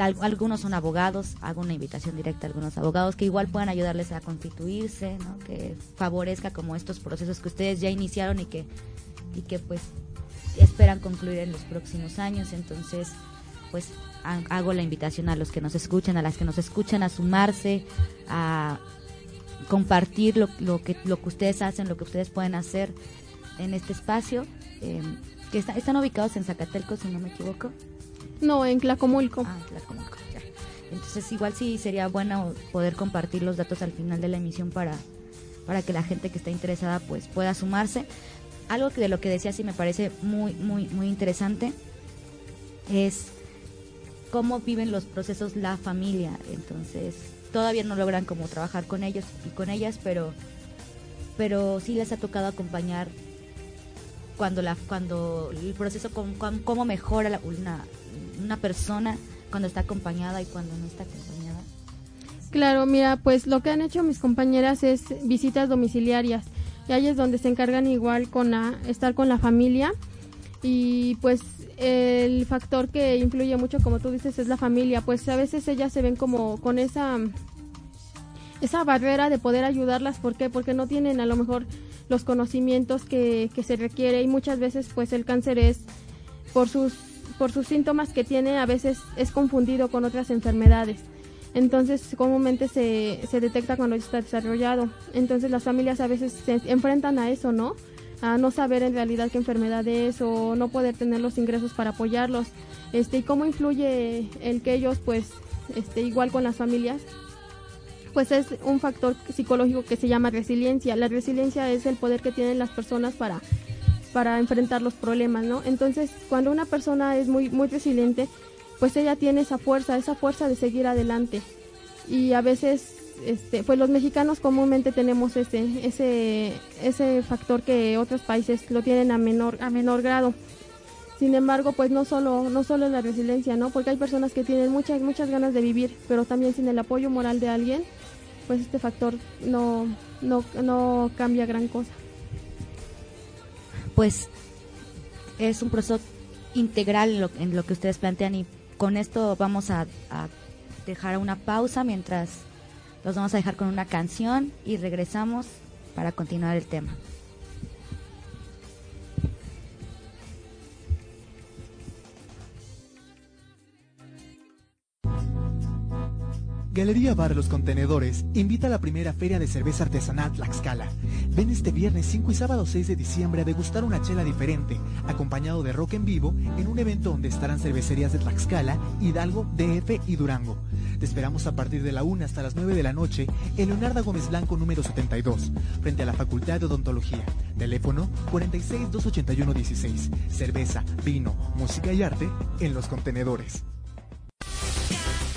[SPEAKER 3] algunos son abogados, hago una invitación directa a algunos abogados que igual puedan ayudarles a constituirse, que favorezca como estos procesos que ustedes ya iniciaron y que, y que pues esperan concluir en los próximos años. Entonces, pues hago la invitación a los que nos escuchan, a las que nos escuchan a sumarse, a compartir lo, lo, que, lo que ustedes hacen, lo que ustedes pueden hacer en este espacio, eh, que están ubicados en Zacatelco, si no me equivoco.
[SPEAKER 4] No, en Tlacomulco.
[SPEAKER 3] Ah, Tlacomulco, ya. Entonces igual sí sería bueno poder compartir los datos al final de la emisión para, para que la gente que está interesada pues pueda sumarse. Algo que de lo que decía sí me parece muy, muy, muy interesante es cómo viven los procesos la familia. Entonces, todavía no logran como trabajar con ellos y con ellas, pero, pero sí les ha tocado acompañar cuando la cuando el proceso cómo, mejora la, una, una persona cuando está acompañada y cuando no está acompañada?
[SPEAKER 4] Claro, mira, pues lo que han hecho mis compañeras es visitas domiciliarias. Y ahí es donde se encargan igual con estar con la familia. Y pues el factor que influye mucho, como tú dices, es la familia. Pues a veces ellas se ven como con esa esa barrera de poder ayudarlas. ¿Por qué? Porque no tienen a lo mejor los conocimientos que, que se requiere y muchas veces pues el cáncer es por sus por sus síntomas que tiene a veces es confundido con otras enfermedades. Entonces comúnmente se, se detecta cuando está desarrollado. Entonces las familias a veces se enfrentan a eso, ¿no? A no saber en realidad qué enfermedad es o no poder tener los ingresos para apoyarlos. Este, y cómo influye el que ellos pues este igual con las familias pues es un factor psicológico que se llama resiliencia. La resiliencia es el poder que tienen las personas para, para enfrentar los problemas, ¿no? Entonces, cuando una persona es muy, muy resiliente, pues ella tiene esa fuerza, esa fuerza de seguir adelante. Y a veces, este, pues los mexicanos comúnmente tenemos ese, ese, ese factor que otros países lo tienen a menor, a menor grado. Sin embargo, pues no solo, no solo la resiliencia, ¿no? Porque hay personas que tienen muchas, muchas ganas de vivir, pero también sin el apoyo moral de alguien, pues este factor no, no, no cambia gran cosa.
[SPEAKER 3] Pues es un proceso integral en lo, en lo que ustedes plantean y con esto vamos a, a dejar una pausa mientras los vamos a dejar con una canción y regresamos para continuar el tema.
[SPEAKER 6] Galería Bar Los Contenedores invita a la primera feria de cerveza artesanal Tlaxcala. Ven este viernes 5 y sábado 6 de diciembre a degustar una chela diferente, acompañado de rock en vivo en un evento donde estarán cervecerías de Tlaxcala, Hidalgo, DF y Durango. Te esperamos a partir de la 1 hasta las 9 de la noche en Leonardo Gómez Blanco número 72, frente a la Facultad de Odontología. Teléfono 46 281 16. Cerveza, vino, música y arte en Los Contenedores.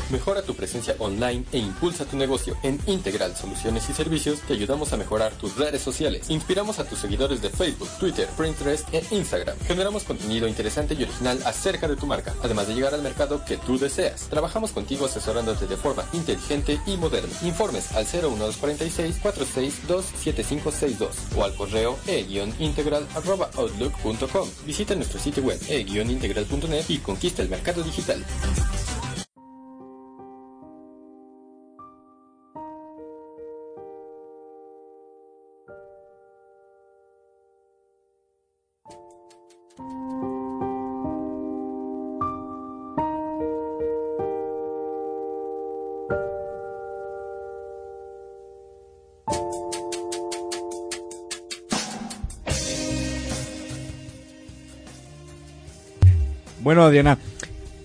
[SPEAKER 7] Mejora tu presencia online e impulsa tu negocio. En Integral Soluciones y Servicios te ayudamos a mejorar tus redes sociales. Inspiramos a tus seguidores de Facebook, Twitter, Pinterest e Instagram. Generamos contenido interesante y original acerca de tu marca, además de llegar al mercado que tú deseas. Trabajamos contigo asesorándote de forma inteligente y moderna. Informes al 01246 462 7562 o al correo e-integral.outlook.com. Visita nuestro sitio web e-integral.net y conquista el mercado digital.
[SPEAKER 2] Bueno, Diana,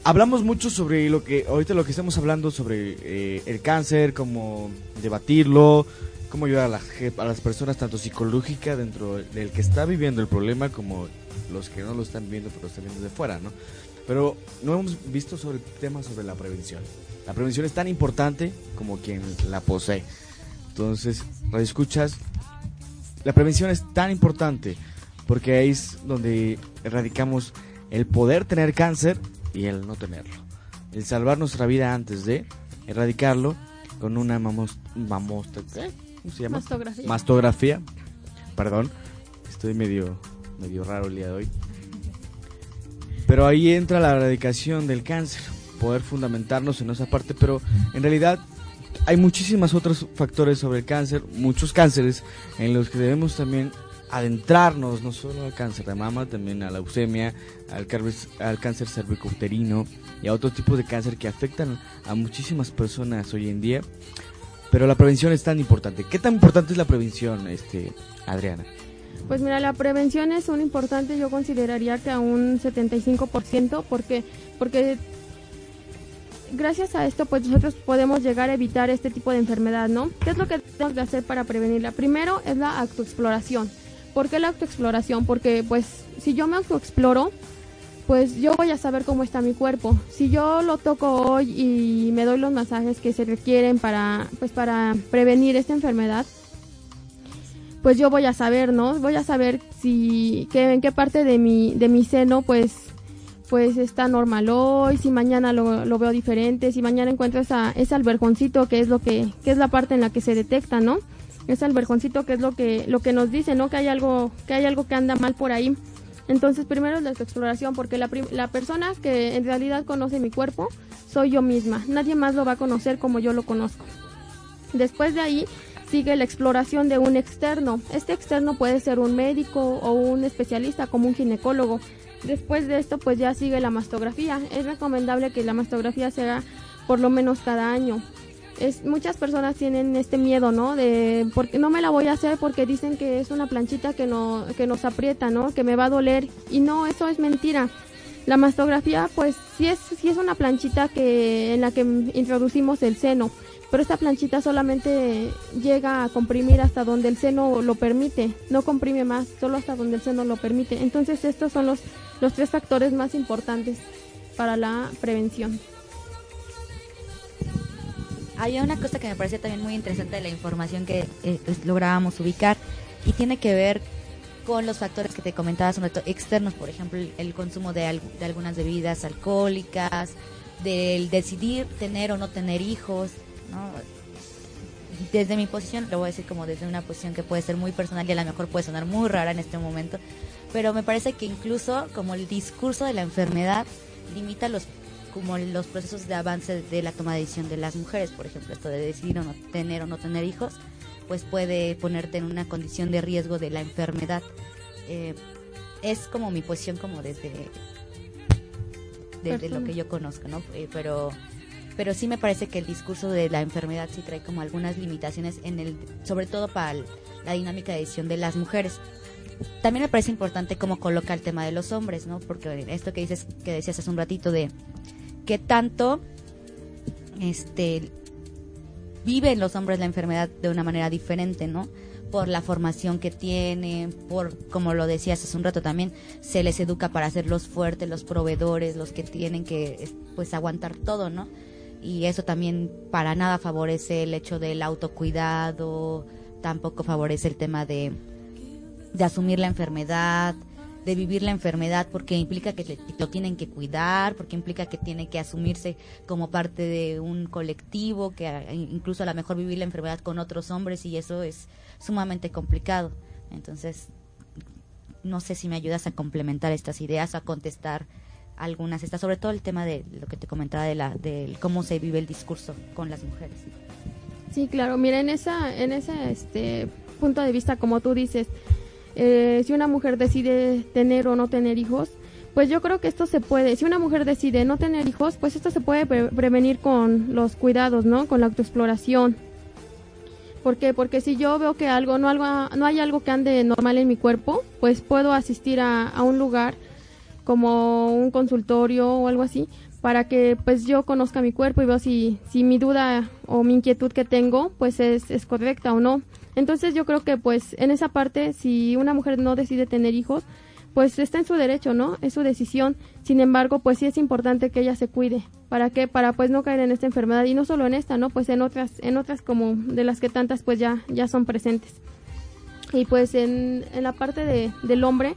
[SPEAKER 2] hablamos mucho sobre lo que ahorita lo que estamos hablando sobre eh, el cáncer, cómo debatirlo, cómo ayudar a, la ge- a las personas tanto psicológica dentro del que está viviendo el problema como los que no lo están viviendo pero lo están viendo de fuera, ¿no? Pero no hemos visto sobre el tema sobre la prevención. La prevención es tan importante como quien la posee. Entonces, radio escuchas, la prevención es tan importante porque ahí es donde erradicamos el poder tener cáncer y el no tenerlo. El salvar nuestra vida antes de erradicarlo con una mamos, mamos- ¿eh? ¿Cómo se llama?
[SPEAKER 4] Mastografía.
[SPEAKER 2] Mastografía. Perdón, estoy medio, medio raro el día de hoy. Pero ahí entra la erradicación del cáncer, poder fundamentarnos en esa parte, pero en realidad hay muchísimos otros factores sobre el cáncer, muchos cánceres en los que debemos también adentrarnos, no solo al cáncer de mama, también a la leucemia, al, al cáncer cervicouterino y a otros tipos de cáncer que afectan a muchísimas personas hoy en día. Pero la prevención es tan importante. ¿Qué tan importante es la prevención, este, Adriana?
[SPEAKER 4] Pues mira, la prevención es un importante, yo consideraría que a un 75%, porque, porque gracias a esto pues nosotros podemos llegar a evitar este tipo de enfermedad, ¿no? ¿Qué es lo que tenemos que hacer para prevenirla? Primero es la autoexploración. ¿Por qué la autoexploración? Porque pues si yo me autoexploro, pues yo voy a saber cómo está mi cuerpo. Si yo lo toco hoy y me doy los masajes que se requieren para pues para prevenir esta enfermedad, pues yo voy a saber, ¿no? Voy a saber si que, en qué parte de mi de mi seno pues pues está normal hoy, si mañana lo, lo veo diferente, si mañana encuentro esa ese alberjoncito que es lo que que es la parte en la que se detecta, ¿no? Ese alberjoncito que es lo que lo que nos dice, ¿no? Que hay algo que hay algo que anda mal por ahí. Entonces, primero es la exploración, porque la, la persona que en realidad conoce mi cuerpo soy yo misma. Nadie más lo va a conocer como yo lo conozco. Después de ahí sigue la exploración de un externo. Este externo puede ser un médico o un especialista como un ginecólogo. Después de esto, pues ya sigue la mastografía. Es recomendable que la mastografía sea por lo menos cada año es, muchas personas tienen este miedo, ¿no? De porque no me la voy a hacer porque dicen que es una planchita que no que nos aprieta, ¿no? Que me va a doler y no, eso es mentira. La mastografía, pues sí es sí es una planchita que en la que introducimos el seno, pero esta planchita solamente llega a comprimir hasta donde el seno lo permite, no comprime más, solo hasta donde el seno lo permite. Entonces, estos son los los tres factores más importantes para la prevención.
[SPEAKER 3] Hay una cosa que me parece también muy interesante de la información que eh, pues, lográbamos ubicar y tiene que ver con los factores que te comentaba, sobre todo externos, por ejemplo, el, consumo de, de, algunas bebidas alcohólicas, del decidir tener o no tener hijos, ¿no? Desde mi posición, lo voy a decir como desde una posición que puede ser muy personal y a lo mejor puede sonar muy rara en este momento, pero me parece que incluso como el discurso de la enfermedad limita los como los procesos de avance de la toma de decisión de las mujeres, por ejemplo, esto de decidir o no tener o no tener hijos, pues puede ponerte en una condición de riesgo de la enfermedad. Eh, es como mi posición como desde, desde lo que yo conozco, ¿no? Eh, pero pero sí me parece que el discurso de la enfermedad sí trae como algunas limitaciones en el sobre todo para la dinámica de decisión de las mujeres también me parece importante cómo coloca el tema de los hombres, ¿no? Porque esto que dices, que decías hace un ratito de que tanto este viven los hombres la enfermedad de una manera diferente, ¿no? Por la formación que tienen, por, como lo decías hace un rato también, se les educa para ser los fuertes, los proveedores, los que tienen que, pues, aguantar todo, ¿no? Y eso también para nada favorece el hecho del autocuidado, tampoco favorece el tema de, de asumir la enfermedad, de vivir la enfermedad porque implica que lo tienen que cuidar, porque implica que tiene que asumirse como parte de un colectivo, que incluso a lo mejor vivir la enfermedad con otros hombres y eso es sumamente complicado. Entonces, no sé si me ayudas a complementar estas ideas, a contestar algunas, está sobre todo el tema de lo que te comentaba de la de cómo se vive el discurso con las mujeres.
[SPEAKER 4] Sí, claro, mira, en esa en ese este punto de vista como tú dices, eh, si una mujer decide tener o no tener hijos, pues yo creo que esto se puede, si una mujer decide no tener hijos, pues esto se puede prevenir con los cuidados, ¿no? Con la autoexploración. ¿Por qué? Porque si yo veo que algo no, algo, no hay algo que ande normal en mi cuerpo, pues puedo asistir a, a un lugar como un consultorio o algo así para que pues yo conozca mi cuerpo y veo si, si mi duda o mi inquietud que tengo pues es, es correcta o no. Entonces yo creo que pues en esa parte si una mujer no decide tener hijos, pues está en su derecho, ¿no? Es su decisión. Sin embargo, pues sí es importante que ella se cuide. ¿Para qué? Para pues no caer en esta enfermedad y no solo en esta, ¿no? Pues en otras en otras como de las que tantas pues ya ya son presentes. Y pues en, en la parte de, del hombre,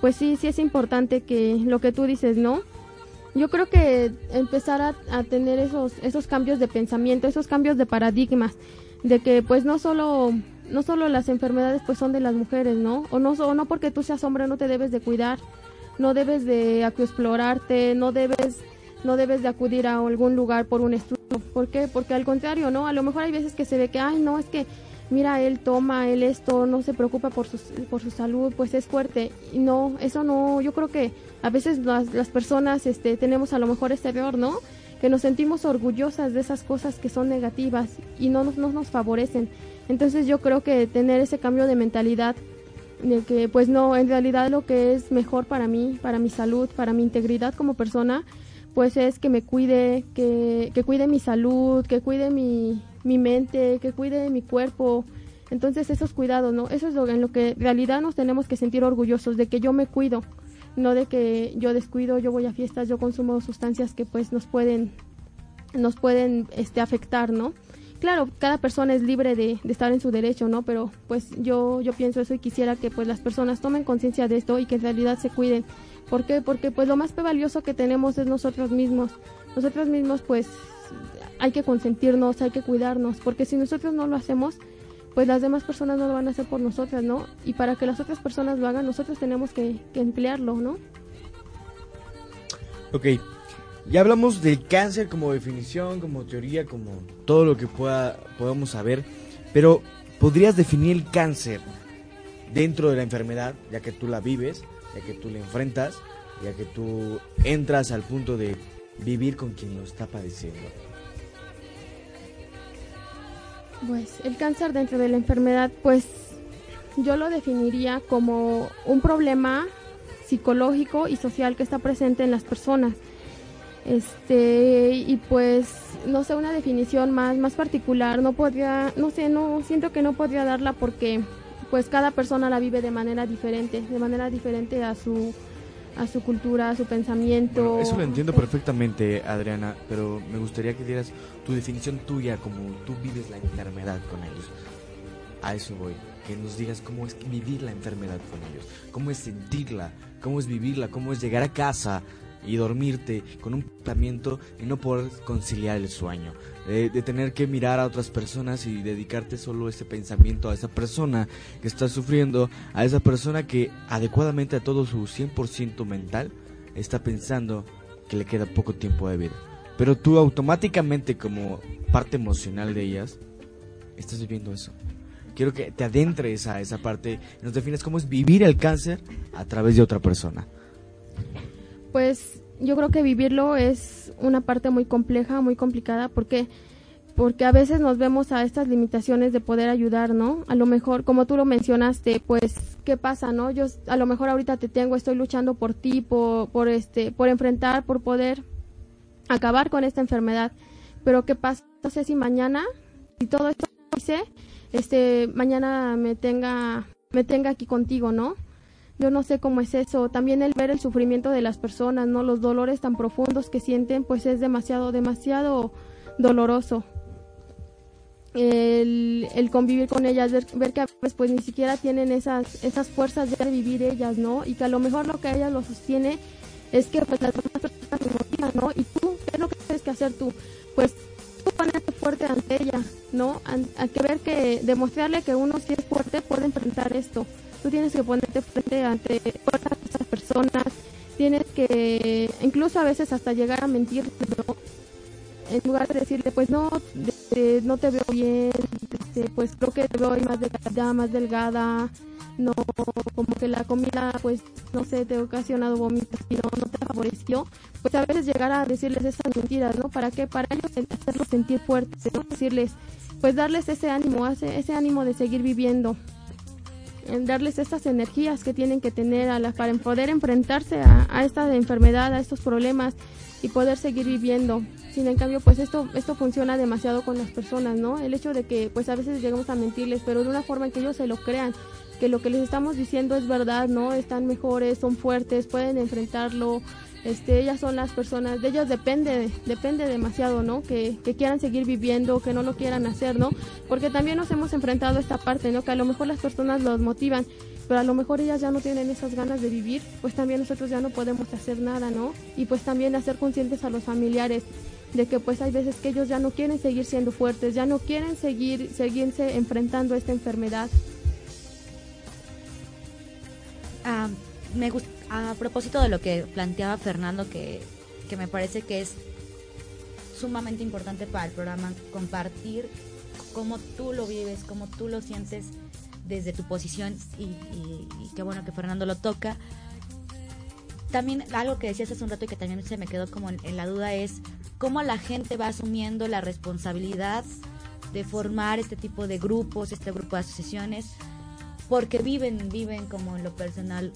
[SPEAKER 4] pues sí sí es importante que lo que tú dices, ¿no? Yo creo que empezar a, a tener esos esos cambios de pensamiento, esos cambios de paradigmas de que pues no solo no solo las enfermedades pues son de las mujeres, ¿no? O no, o no porque tú seas hombre no te debes de cuidar, no debes de explorarte, no debes, no debes de acudir a algún lugar por un estudio. ¿Por qué? Porque al contrario, ¿no? A lo mejor hay veces que se ve que, ay, no, es que, mira, él toma, él esto, no se preocupa por su, por su salud, pues es fuerte. Y no, eso no, yo creo que a veces las, las personas este, tenemos a lo mejor este error, ¿no? Que nos sentimos orgullosas de esas cosas que son negativas y no nos, no nos favorecen. Entonces yo creo que tener ese cambio de mentalidad de que pues no, en realidad lo que es mejor para mí, para mi salud, para mi integridad como persona, pues es que me cuide, que, que cuide mi salud, que cuide mi, mi mente, que cuide mi cuerpo. Entonces esos cuidados, ¿no? Eso es lo, en lo que en realidad nos tenemos que sentir orgullosos, de que yo me cuido, no de que yo descuido, yo voy a fiestas, yo consumo sustancias que pues nos pueden, nos pueden este, afectar, ¿no? Claro, cada persona es libre de, estar en su derecho, ¿no? Pero pues yo, yo pienso eso y quisiera que pues las personas tomen conciencia de esto y que en realidad se cuiden. ¿Por qué? Porque pues lo más valioso que tenemos es nosotros mismos. Nosotros mismos pues hay que consentirnos, hay que cuidarnos, porque si nosotros no lo hacemos, pues las demás personas no lo van a hacer por nosotras, ¿no? Y para que las otras personas lo hagan, nosotros tenemos que, que emplearlo, ¿no?
[SPEAKER 2] Ok, ya hablamos del cáncer como definición, como teoría, como todo lo que pueda, podamos saber, pero ¿podrías definir el cáncer dentro de la enfermedad, ya que tú la vives, ya que tú la enfrentas, ya que tú entras al punto de vivir con quien lo está padeciendo?
[SPEAKER 4] Pues el cáncer dentro de la enfermedad, pues yo lo definiría como un problema psicológico y social que está presente en las personas. Este, y pues no sé una definición más más particular, no podría, no sé, no siento que no podría darla porque pues cada persona la vive de manera diferente, de manera diferente a su a su cultura, a su pensamiento.
[SPEAKER 2] Eso lo entiendo perfectamente, Adriana, pero me gustaría que dieras tu definición tuya, como tú vives la enfermedad con ellos. A eso voy, que nos digas cómo es vivir la enfermedad con ellos, cómo es sentirla, cómo es vivirla, cómo es llegar a casa y dormirte con un pensamiento y no poder conciliar el sueño. De, de, tener que mirar a otras personas y dedicarte solo ese pensamiento a esa persona que está sufriendo, a esa persona que adecuadamente a todo su 100% mental está pensando que le queda poco tiempo de vida. Pero tú automáticamente como parte emocional de ellas, estás viviendo eso. Quiero que te adentres a esa parte, nos defines cómo es vivir el cáncer a través de otra persona.
[SPEAKER 4] Pues yo creo que vivirlo es una parte muy compleja, muy complicada, porque porque a veces nos vemos a estas limitaciones de poder ayudar, ¿no? A lo mejor, como tú lo mencionaste, pues, ¿qué pasa, no? Yo a lo mejor ahorita te tengo, estoy luchando por ti, por, por este, por enfrentar, por poder acabar con esta enfermedad. Pero ¿qué pasa? Sé si mañana, si todo esto hice, este, mañana me tenga, me tenga aquí contigo, ¿no? Yo no sé cómo es eso. También el ver el sufrimiento de las personas, ¿no? Los dolores tan profundos que sienten, pues es demasiado, demasiado doloroso. El, el convivir con ellas, ver, que a veces pues ni siquiera tienen esas, esas fuerzas de vivir ellas, ¿no? Y que a lo mejor lo que ellas lo sostiene es que pues las demás personas se motivan, ¿no? Y tú, ¿qué es lo que tienes que hacer tú? Pues tú ponerte fuerte ante ella, ¿no? Hay que ver que, demostrarle que uno si es fuerte puede enfrentar esto tú tienes que ponerte frente ante todas esas personas, tienes que incluso a veces hasta llegar a mentir, ¿no? en lugar de decirle, pues no, de, no te veo bien, de, pues creo que te veo más delgada, más delgada, no, como que la comida, pues no sé, te ha ocasionado vómitos y no, no te favoreció, pues a veces llegar a decirles esas mentiras, ¿no? ¿Para qué? Para ellos hacerlos sentir fuertes, ¿no? decirles, pues darles ese ánimo, ese, ese ánimo de seguir viviendo en darles estas energías que tienen que tener a la, para poder enfrentarse a, a, esta enfermedad, a estos problemas y poder seguir viviendo. Sin en cambio, pues esto, esto funciona demasiado con las personas, ¿no? El hecho de que pues a veces llegamos a mentirles, pero de una forma en que ellos se lo crean, que lo que les estamos diciendo es verdad, ¿no? Están mejores, son fuertes, pueden enfrentarlo, este, ellas son las personas, de ellas depende, depende demasiado, ¿no? Que, quieran seguir viviendo, que no lo quieran hacer, ¿no? Porque también nos hemos enfrentado a esta parte, ¿no? Que a lo mejor las personas los motivan, pero a lo mejor ellas ya no tienen esas ganas de vivir, pues también nosotros ya no podemos hacer nada, ¿no? Y pues también hacer conscientes a los familiares de que pues hay veces que ellos ya no quieren seguir siendo fuertes, ya no quieren seguir, seguirse enfrentando a esta enfermedad.
[SPEAKER 3] Ah, me gusta a propósito de lo que planteaba Fernando, que, que, me parece que es sumamente importante para el programa compartir cómo tú lo vives, cómo tú lo sientes desde tu posición y, qué bueno que Fernando lo toca. También algo que decías hace un rato y que también se me quedó como en la duda es cómo la gente va asumiendo la responsabilidad de formar este tipo de grupos, este grupo de asociaciones, porque viven, viven como en lo personal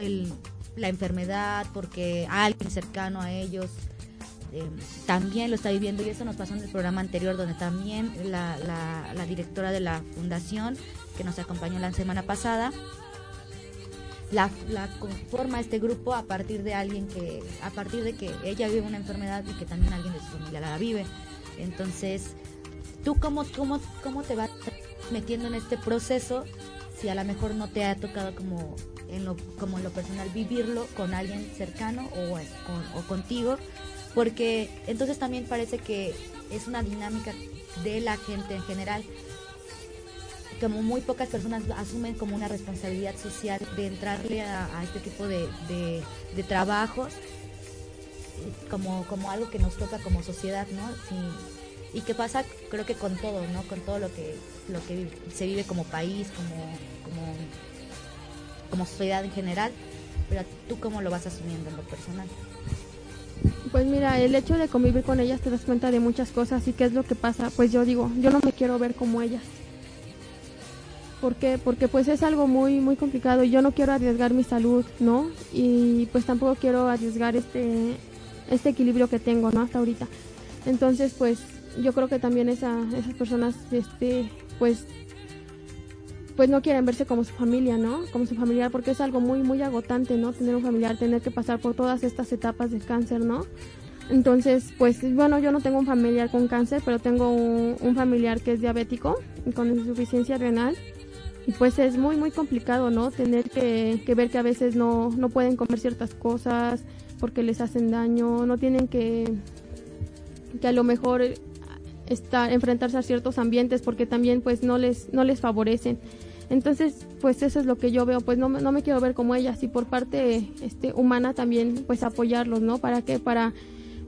[SPEAKER 3] el, la enfermedad, porque alguien cercano a ellos eh, también lo está viviendo y eso nos pasó en el programa anterior donde también la, la, la, directora de la fundación que nos acompañó la semana pasada la, la conforma este grupo a partir de alguien que a partir de que ella vive una enfermedad y que también alguien de su familia la vive. Entonces tú cómo, cómo, cómo te vas metiendo en este proceso si a lo mejor no te ha tocado como en lo, como en lo personal vivirlo con alguien cercano o, con, o contigo, porque entonces también parece que es una dinámica de la gente en general.
[SPEAKER 1] como muy pocas personas asumen como una responsabilidad social de entrarle a, este tipo de, de, trabajos como, como algo que nos toca como sociedad, ¿no? y qué pasa, creo que con todo, ¿no? Con todo lo que, lo que se vive como país, como, como, como sociedad en general, pero tú cómo lo vas asumiendo en lo personal.
[SPEAKER 4] Pues mira, el hecho de convivir con ellas te das cuenta de muchas cosas y qué es lo que pasa. Pues yo digo, yo no me quiero ver como ellas. ¿Por qué? Porque pues es algo muy muy complicado yo no quiero arriesgar mi salud, ¿no? Y pues tampoco quiero arriesgar este este equilibrio que tengo, ¿no? Hasta ahorita. Entonces, pues yo creo que también esa, esas personas este pues pues no quieren verse como su familia, ¿no? Como su familiar, porque es algo muy, muy agotante, ¿no? Tener un familiar, tener que pasar por todas estas etapas de cáncer, ¿no? Entonces, pues bueno, yo no tengo un familiar con cáncer, pero tengo un, familiar que es diabético, con insuficiencia renal. Y pues es muy, muy complicado, ¿no? Tener que, que ver que a veces no, no pueden comer ciertas cosas porque les hacen daño, no tienen que, que a lo mejor estar, enfrentarse a ciertos ambientes porque también pues no les, no les favorecen. Entonces, pues eso es lo que yo veo, pues no, no me quiero ver como ellas y por parte este, humana también pues apoyarlos, ¿no? ¿Para qué? Para,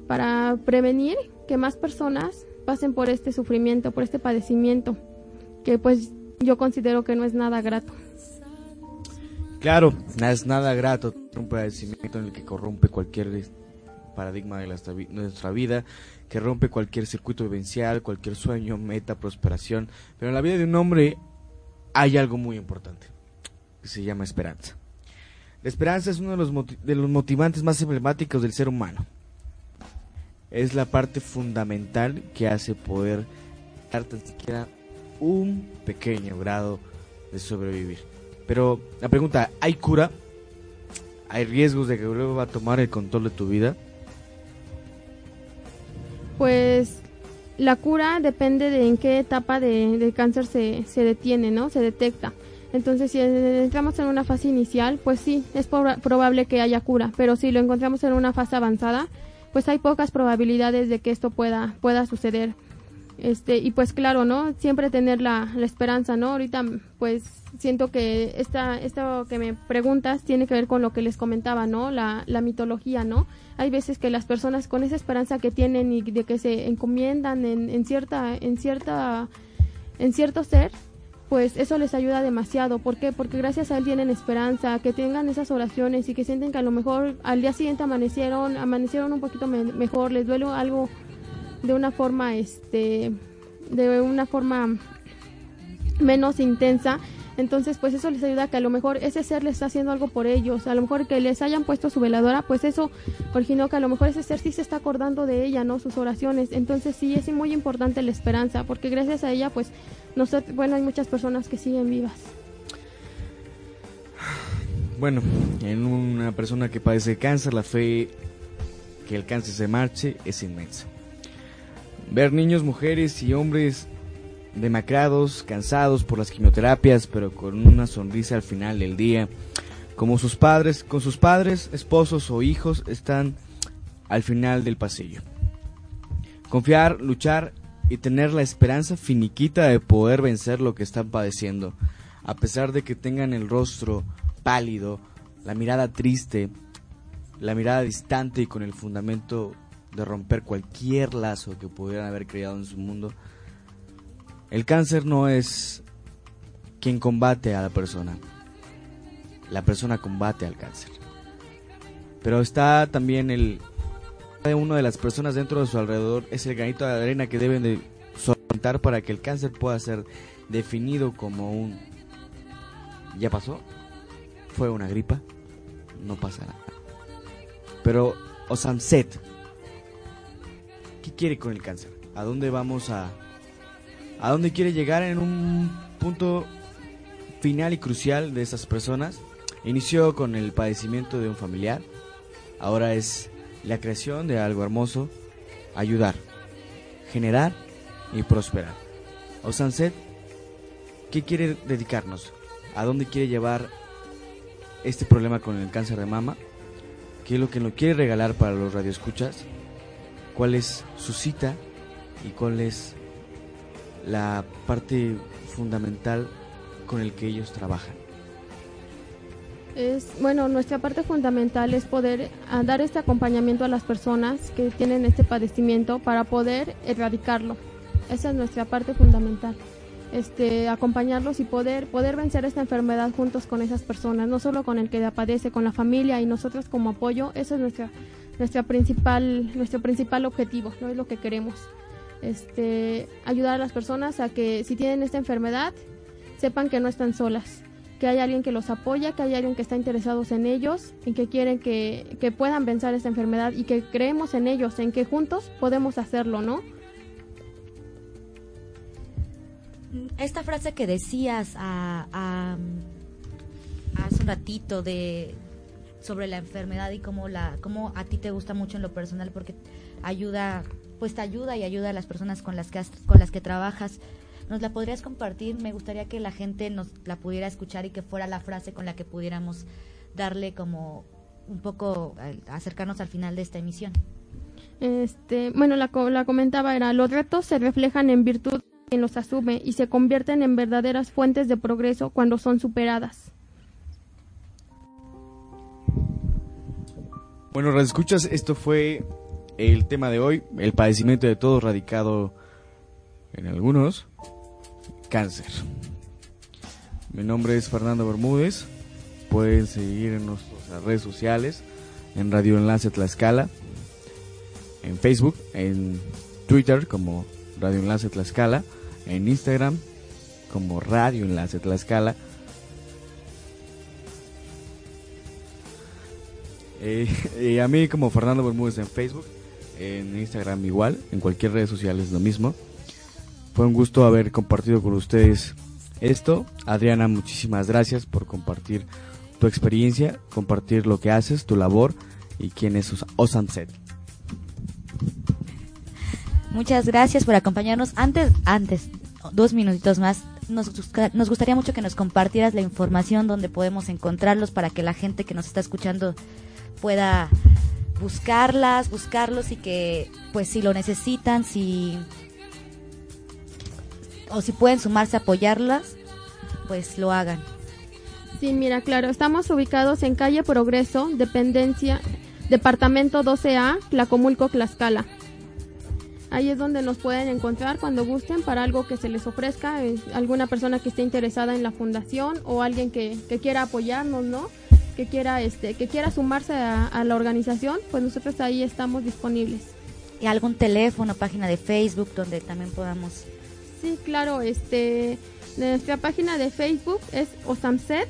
[SPEAKER 4] para prevenir que más personas pasen por este sufrimiento, por este padecimiento, que pues yo considero que no es nada grato.
[SPEAKER 2] Claro, no es nada grato, un padecimiento en el que corrompe cualquier paradigma de, nuestra vida, que rompe cualquier circuito vivencial, cualquier sueño, meta, prosperación, pero en la vida de un hombre hay algo muy importante, que se llama esperanza. La esperanza es uno de los, de los motivantes más emblemáticos del ser humano. Es la parte fundamental que hace poder dar tan siquiera un pequeño grado de sobrevivir. Pero la pregunta, ¿hay cura? ¿Hay riesgos de que luego va a tomar el control de tu vida?
[SPEAKER 4] Pues la cura depende de en qué etapa de, cáncer se, se, detiene, ¿no? Se detecta. Entonces, si entramos en una fase inicial, pues sí, es probable que haya cura, pero si lo encontramos en una fase avanzada, pues hay pocas probabilidades de que esto pueda, pueda suceder. Este, y pues claro, ¿no? Siempre tener la, la esperanza, ¿no? Ahorita, pues siento que esta, esto que me preguntas tiene que ver con lo que les comentaba, ¿no? La, la mitología, ¿no? Hay veces que las personas con esa esperanza que tienen y de que se encomiendan en, en cierta, en cierta, en cierto ser, pues eso les ayuda demasiado. ¿Por qué? Porque gracias a él tienen esperanza, que tengan esas oraciones y que sienten que a lo mejor al día siguiente amanecieron, amanecieron un poquito mejor, les duele algo de una forma, este, de una forma menos intensa entonces, pues eso les ayuda a que a lo mejor ese ser les está haciendo algo por ellos, a lo mejor que les hayan puesto su veladora, pues eso originó que a lo mejor ese ser sí se está acordando de ella, ¿no? Sus oraciones. Entonces, sí es muy importante la esperanza, porque gracias a ella, pues, nosotros, bueno, hay muchas personas que siguen vivas.
[SPEAKER 2] Bueno, en una persona que padece cáncer, la fe que el cáncer se marche es inmensa. Ver niños, mujeres y hombres demacrados, cansados por las quimioterapias, pero con una sonrisa al final del día, como sus padres, con sus padres, esposos o hijos están al final del pasillo. Confiar, luchar y tener la esperanza finiquita de poder vencer lo que están padeciendo, a pesar de que tengan el rostro pálido, la mirada triste, la mirada distante y con el fundamento de romper cualquier lazo que pudieran haber creado en su mundo, el cáncer no es quien combate a la persona. La persona combate al cáncer. Pero está también el cada una de las personas dentro de su alrededor es el granito de arena que deben de soltar para que el cáncer pueda ser definido como un ya pasó, fue una gripa, no pasa nada. Pero Osamset, ¿qué quiere con el cáncer? ¿A dónde vamos a a dónde quiere llegar en un punto final y crucial de esas personas. Inició con el padecimiento de un familiar, ahora es la creación de algo hermoso, ayudar, generar y prosperar. O Sunset, ¿qué quiere dedicarnos? ¿A dónde quiere llevar este problema con el cáncer de mama? ¿Qué es lo que nos quiere regalar para los radioescuchas? ¿Cuál es su cita? ¿Y cuál es la parte fundamental con el que ellos trabajan?
[SPEAKER 4] Es, bueno, nuestra parte fundamental es poder ah, dar este acompañamiento a las personas que tienen este padecimiento para poder erradicarlo. Esa es nuestra parte fundamental. Este, acompañarlos y poder, poder vencer esta enfermedad juntos con esas personas, no solo con el que la padece, con la familia y nosotros como apoyo, ese es nuestra, nuestra principal, nuestro principal objetivo, no es lo que queremos. Este, ayudar a las personas a que si tienen esta enfermedad, sepan que no están solas, que hay alguien que los apoya, que hay alguien que está interesado en ellos, en que quieren que, que puedan vencer esta enfermedad y que creemos en ellos, en que juntos podemos hacerlo, ¿no?
[SPEAKER 3] esta frase que decías a, a, hace un ratito de sobre la enfermedad y cómo la cómo a ti te gusta mucho en lo personal porque ayuda pues te ayuda y ayuda a las personas con las que con las que trabajas. Nos la podrías compartir me gustaría que la gente nos la pudiera escuchar y que fuera la frase con la que pudiéramos darle como un poco acercarnos al final de esta emisión.
[SPEAKER 4] Este bueno la, la comentaba era los retos se reflejan en virtud quien los asume y se convierten en verdaderas fuentes de progreso cuando son superadas.
[SPEAKER 2] Bueno, escuchas, esto fue el tema de hoy, el padecimiento de todos radicado en algunos, cáncer. Mi nombre es Fernando Bermúdez, pueden seguir en nuestras redes sociales, en Radio Enlace Tlaxcala, en Facebook, en Twitter como Radio Enlace Tlaxcala en Instagram como Radio Enlace Tlaxcala. Eh, [laughs] y a mí como Fernando Bermúdez en Facebook, en Instagram igual, en cualquier red social es lo mismo. Fue un gusto haber compartido con ustedes esto. Adriana, muchísimas gracias por compartir tu experiencia, compartir lo que haces, tu labor y quién es Osamset.
[SPEAKER 3] Muchas gracias por acompañarnos. Antes, antes, dos minutitos más, nos, nos gustaría mucho que nos compartieras la información donde podemos encontrarlos para que la gente que nos está escuchando pueda buscarlas, buscarlos y que, pues, si lo necesitan, si o si pueden sumarse a apoyarlas, pues lo hagan.
[SPEAKER 4] Sí, mira, claro, estamos ubicados en calle Progreso, dependencia, departamento 12A, Tlacomulco, Tlaxcala. Ahí es donde nos pueden encontrar cuando gusten para algo que se les ofrezca, alguna persona que esté interesada en la fundación o alguien que, quiera apoyarnos, ¿no? Que quiera, este, que quiera sumarse a, la organización, pues nosotros ahí estamos disponibles.
[SPEAKER 3] ¿Y algún teléfono, página de Facebook donde también podamos?
[SPEAKER 4] Sí, claro, este, nuestra página de Facebook es OSAMSET,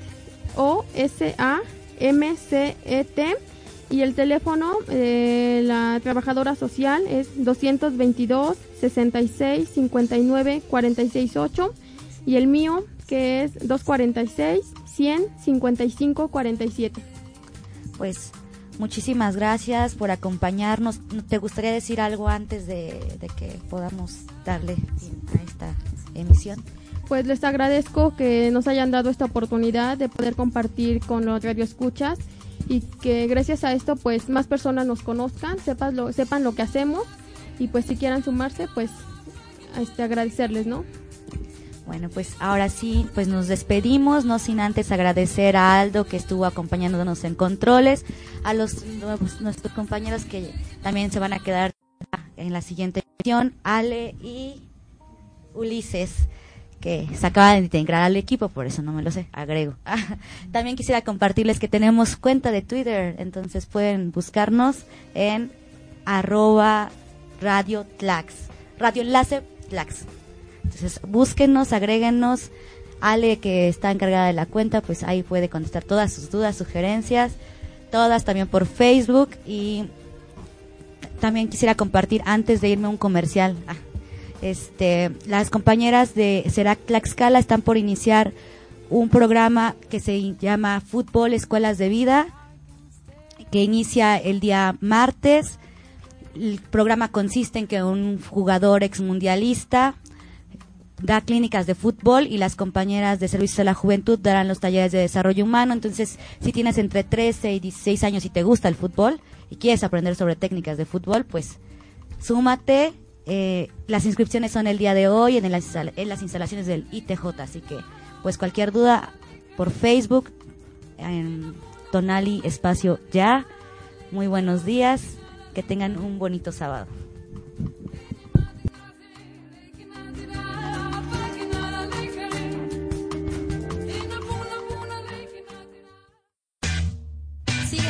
[SPEAKER 4] O-S-A-M-C-E-T y el teléfono de la trabajadora social es 222 66 59 46 8 y el mío que es 246 100 55 47.
[SPEAKER 3] Pues muchísimas gracias por acompañarnos. ¿Te gustaría decir algo antes de, de que podamos darle a esta emisión?
[SPEAKER 4] Pues les agradezco que nos hayan dado esta oportunidad de poder compartir con los radioescuchas y que gracias a esto pues más personas nos conozcan, sepan lo, sepan lo que hacemos y pues si quieran sumarse pues este, agradecerles, ¿no?
[SPEAKER 3] Bueno, pues ahora sí, pues nos despedimos, no sin antes agradecer a Aldo que estuvo acompañándonos en controles, a los nuevos, nuestros compañeros que también se van a quedar en la siguiente edición, Ale y Ulises que se acaba de integrar al equipo, por eso no me lo sé, agrego. [laughs] También quisiera compartirles que tenemos cuenta de Twitter, entonces pueden buscarnos en arroba radio tlax, radio enlace tlax. Entonces búsquenos, agréguenos. Ale, que está encargada de la cuenta, pues ahí puede contestar todas sus dudas, sugerencias, todas también por Facebook y también quisiera compartir antes de irme un comercial. Ah, este, las compañeras de Serac Tlaxcala están por iniciar un programa que se llama Fútbol Escuelas de Vida, que inicia el día martes. El programa consiste en que un jugador exmundialista da clínicas de fútbol y las compañeras de servicios a la juventud darán los talleres de desarrollo humano. Entonces, si tienes entre 13 y 16 años y te gusta el fútbol y quieres aprender sobre técnicas de fútbol, pues súmate eh, las inscripciones son el día de hoy en, las instalaciones del ITJ, así que Pues cualquier duda por Facebook, en Tonali Espacio Ya. Muy buenos días, que tengan un bonito sábado.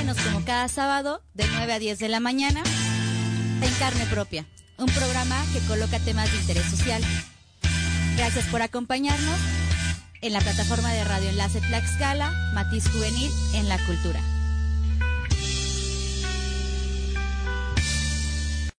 [SPEAKER 1] Síguenos como cada sábado de 9 a 10 de la mañana en Carne Propia, un programa que coloca temas de interés social. Gracias por acompañarnos en la plataforma de Radio Enlace Tlaxcala, Matiz Juvenil en la Cultura.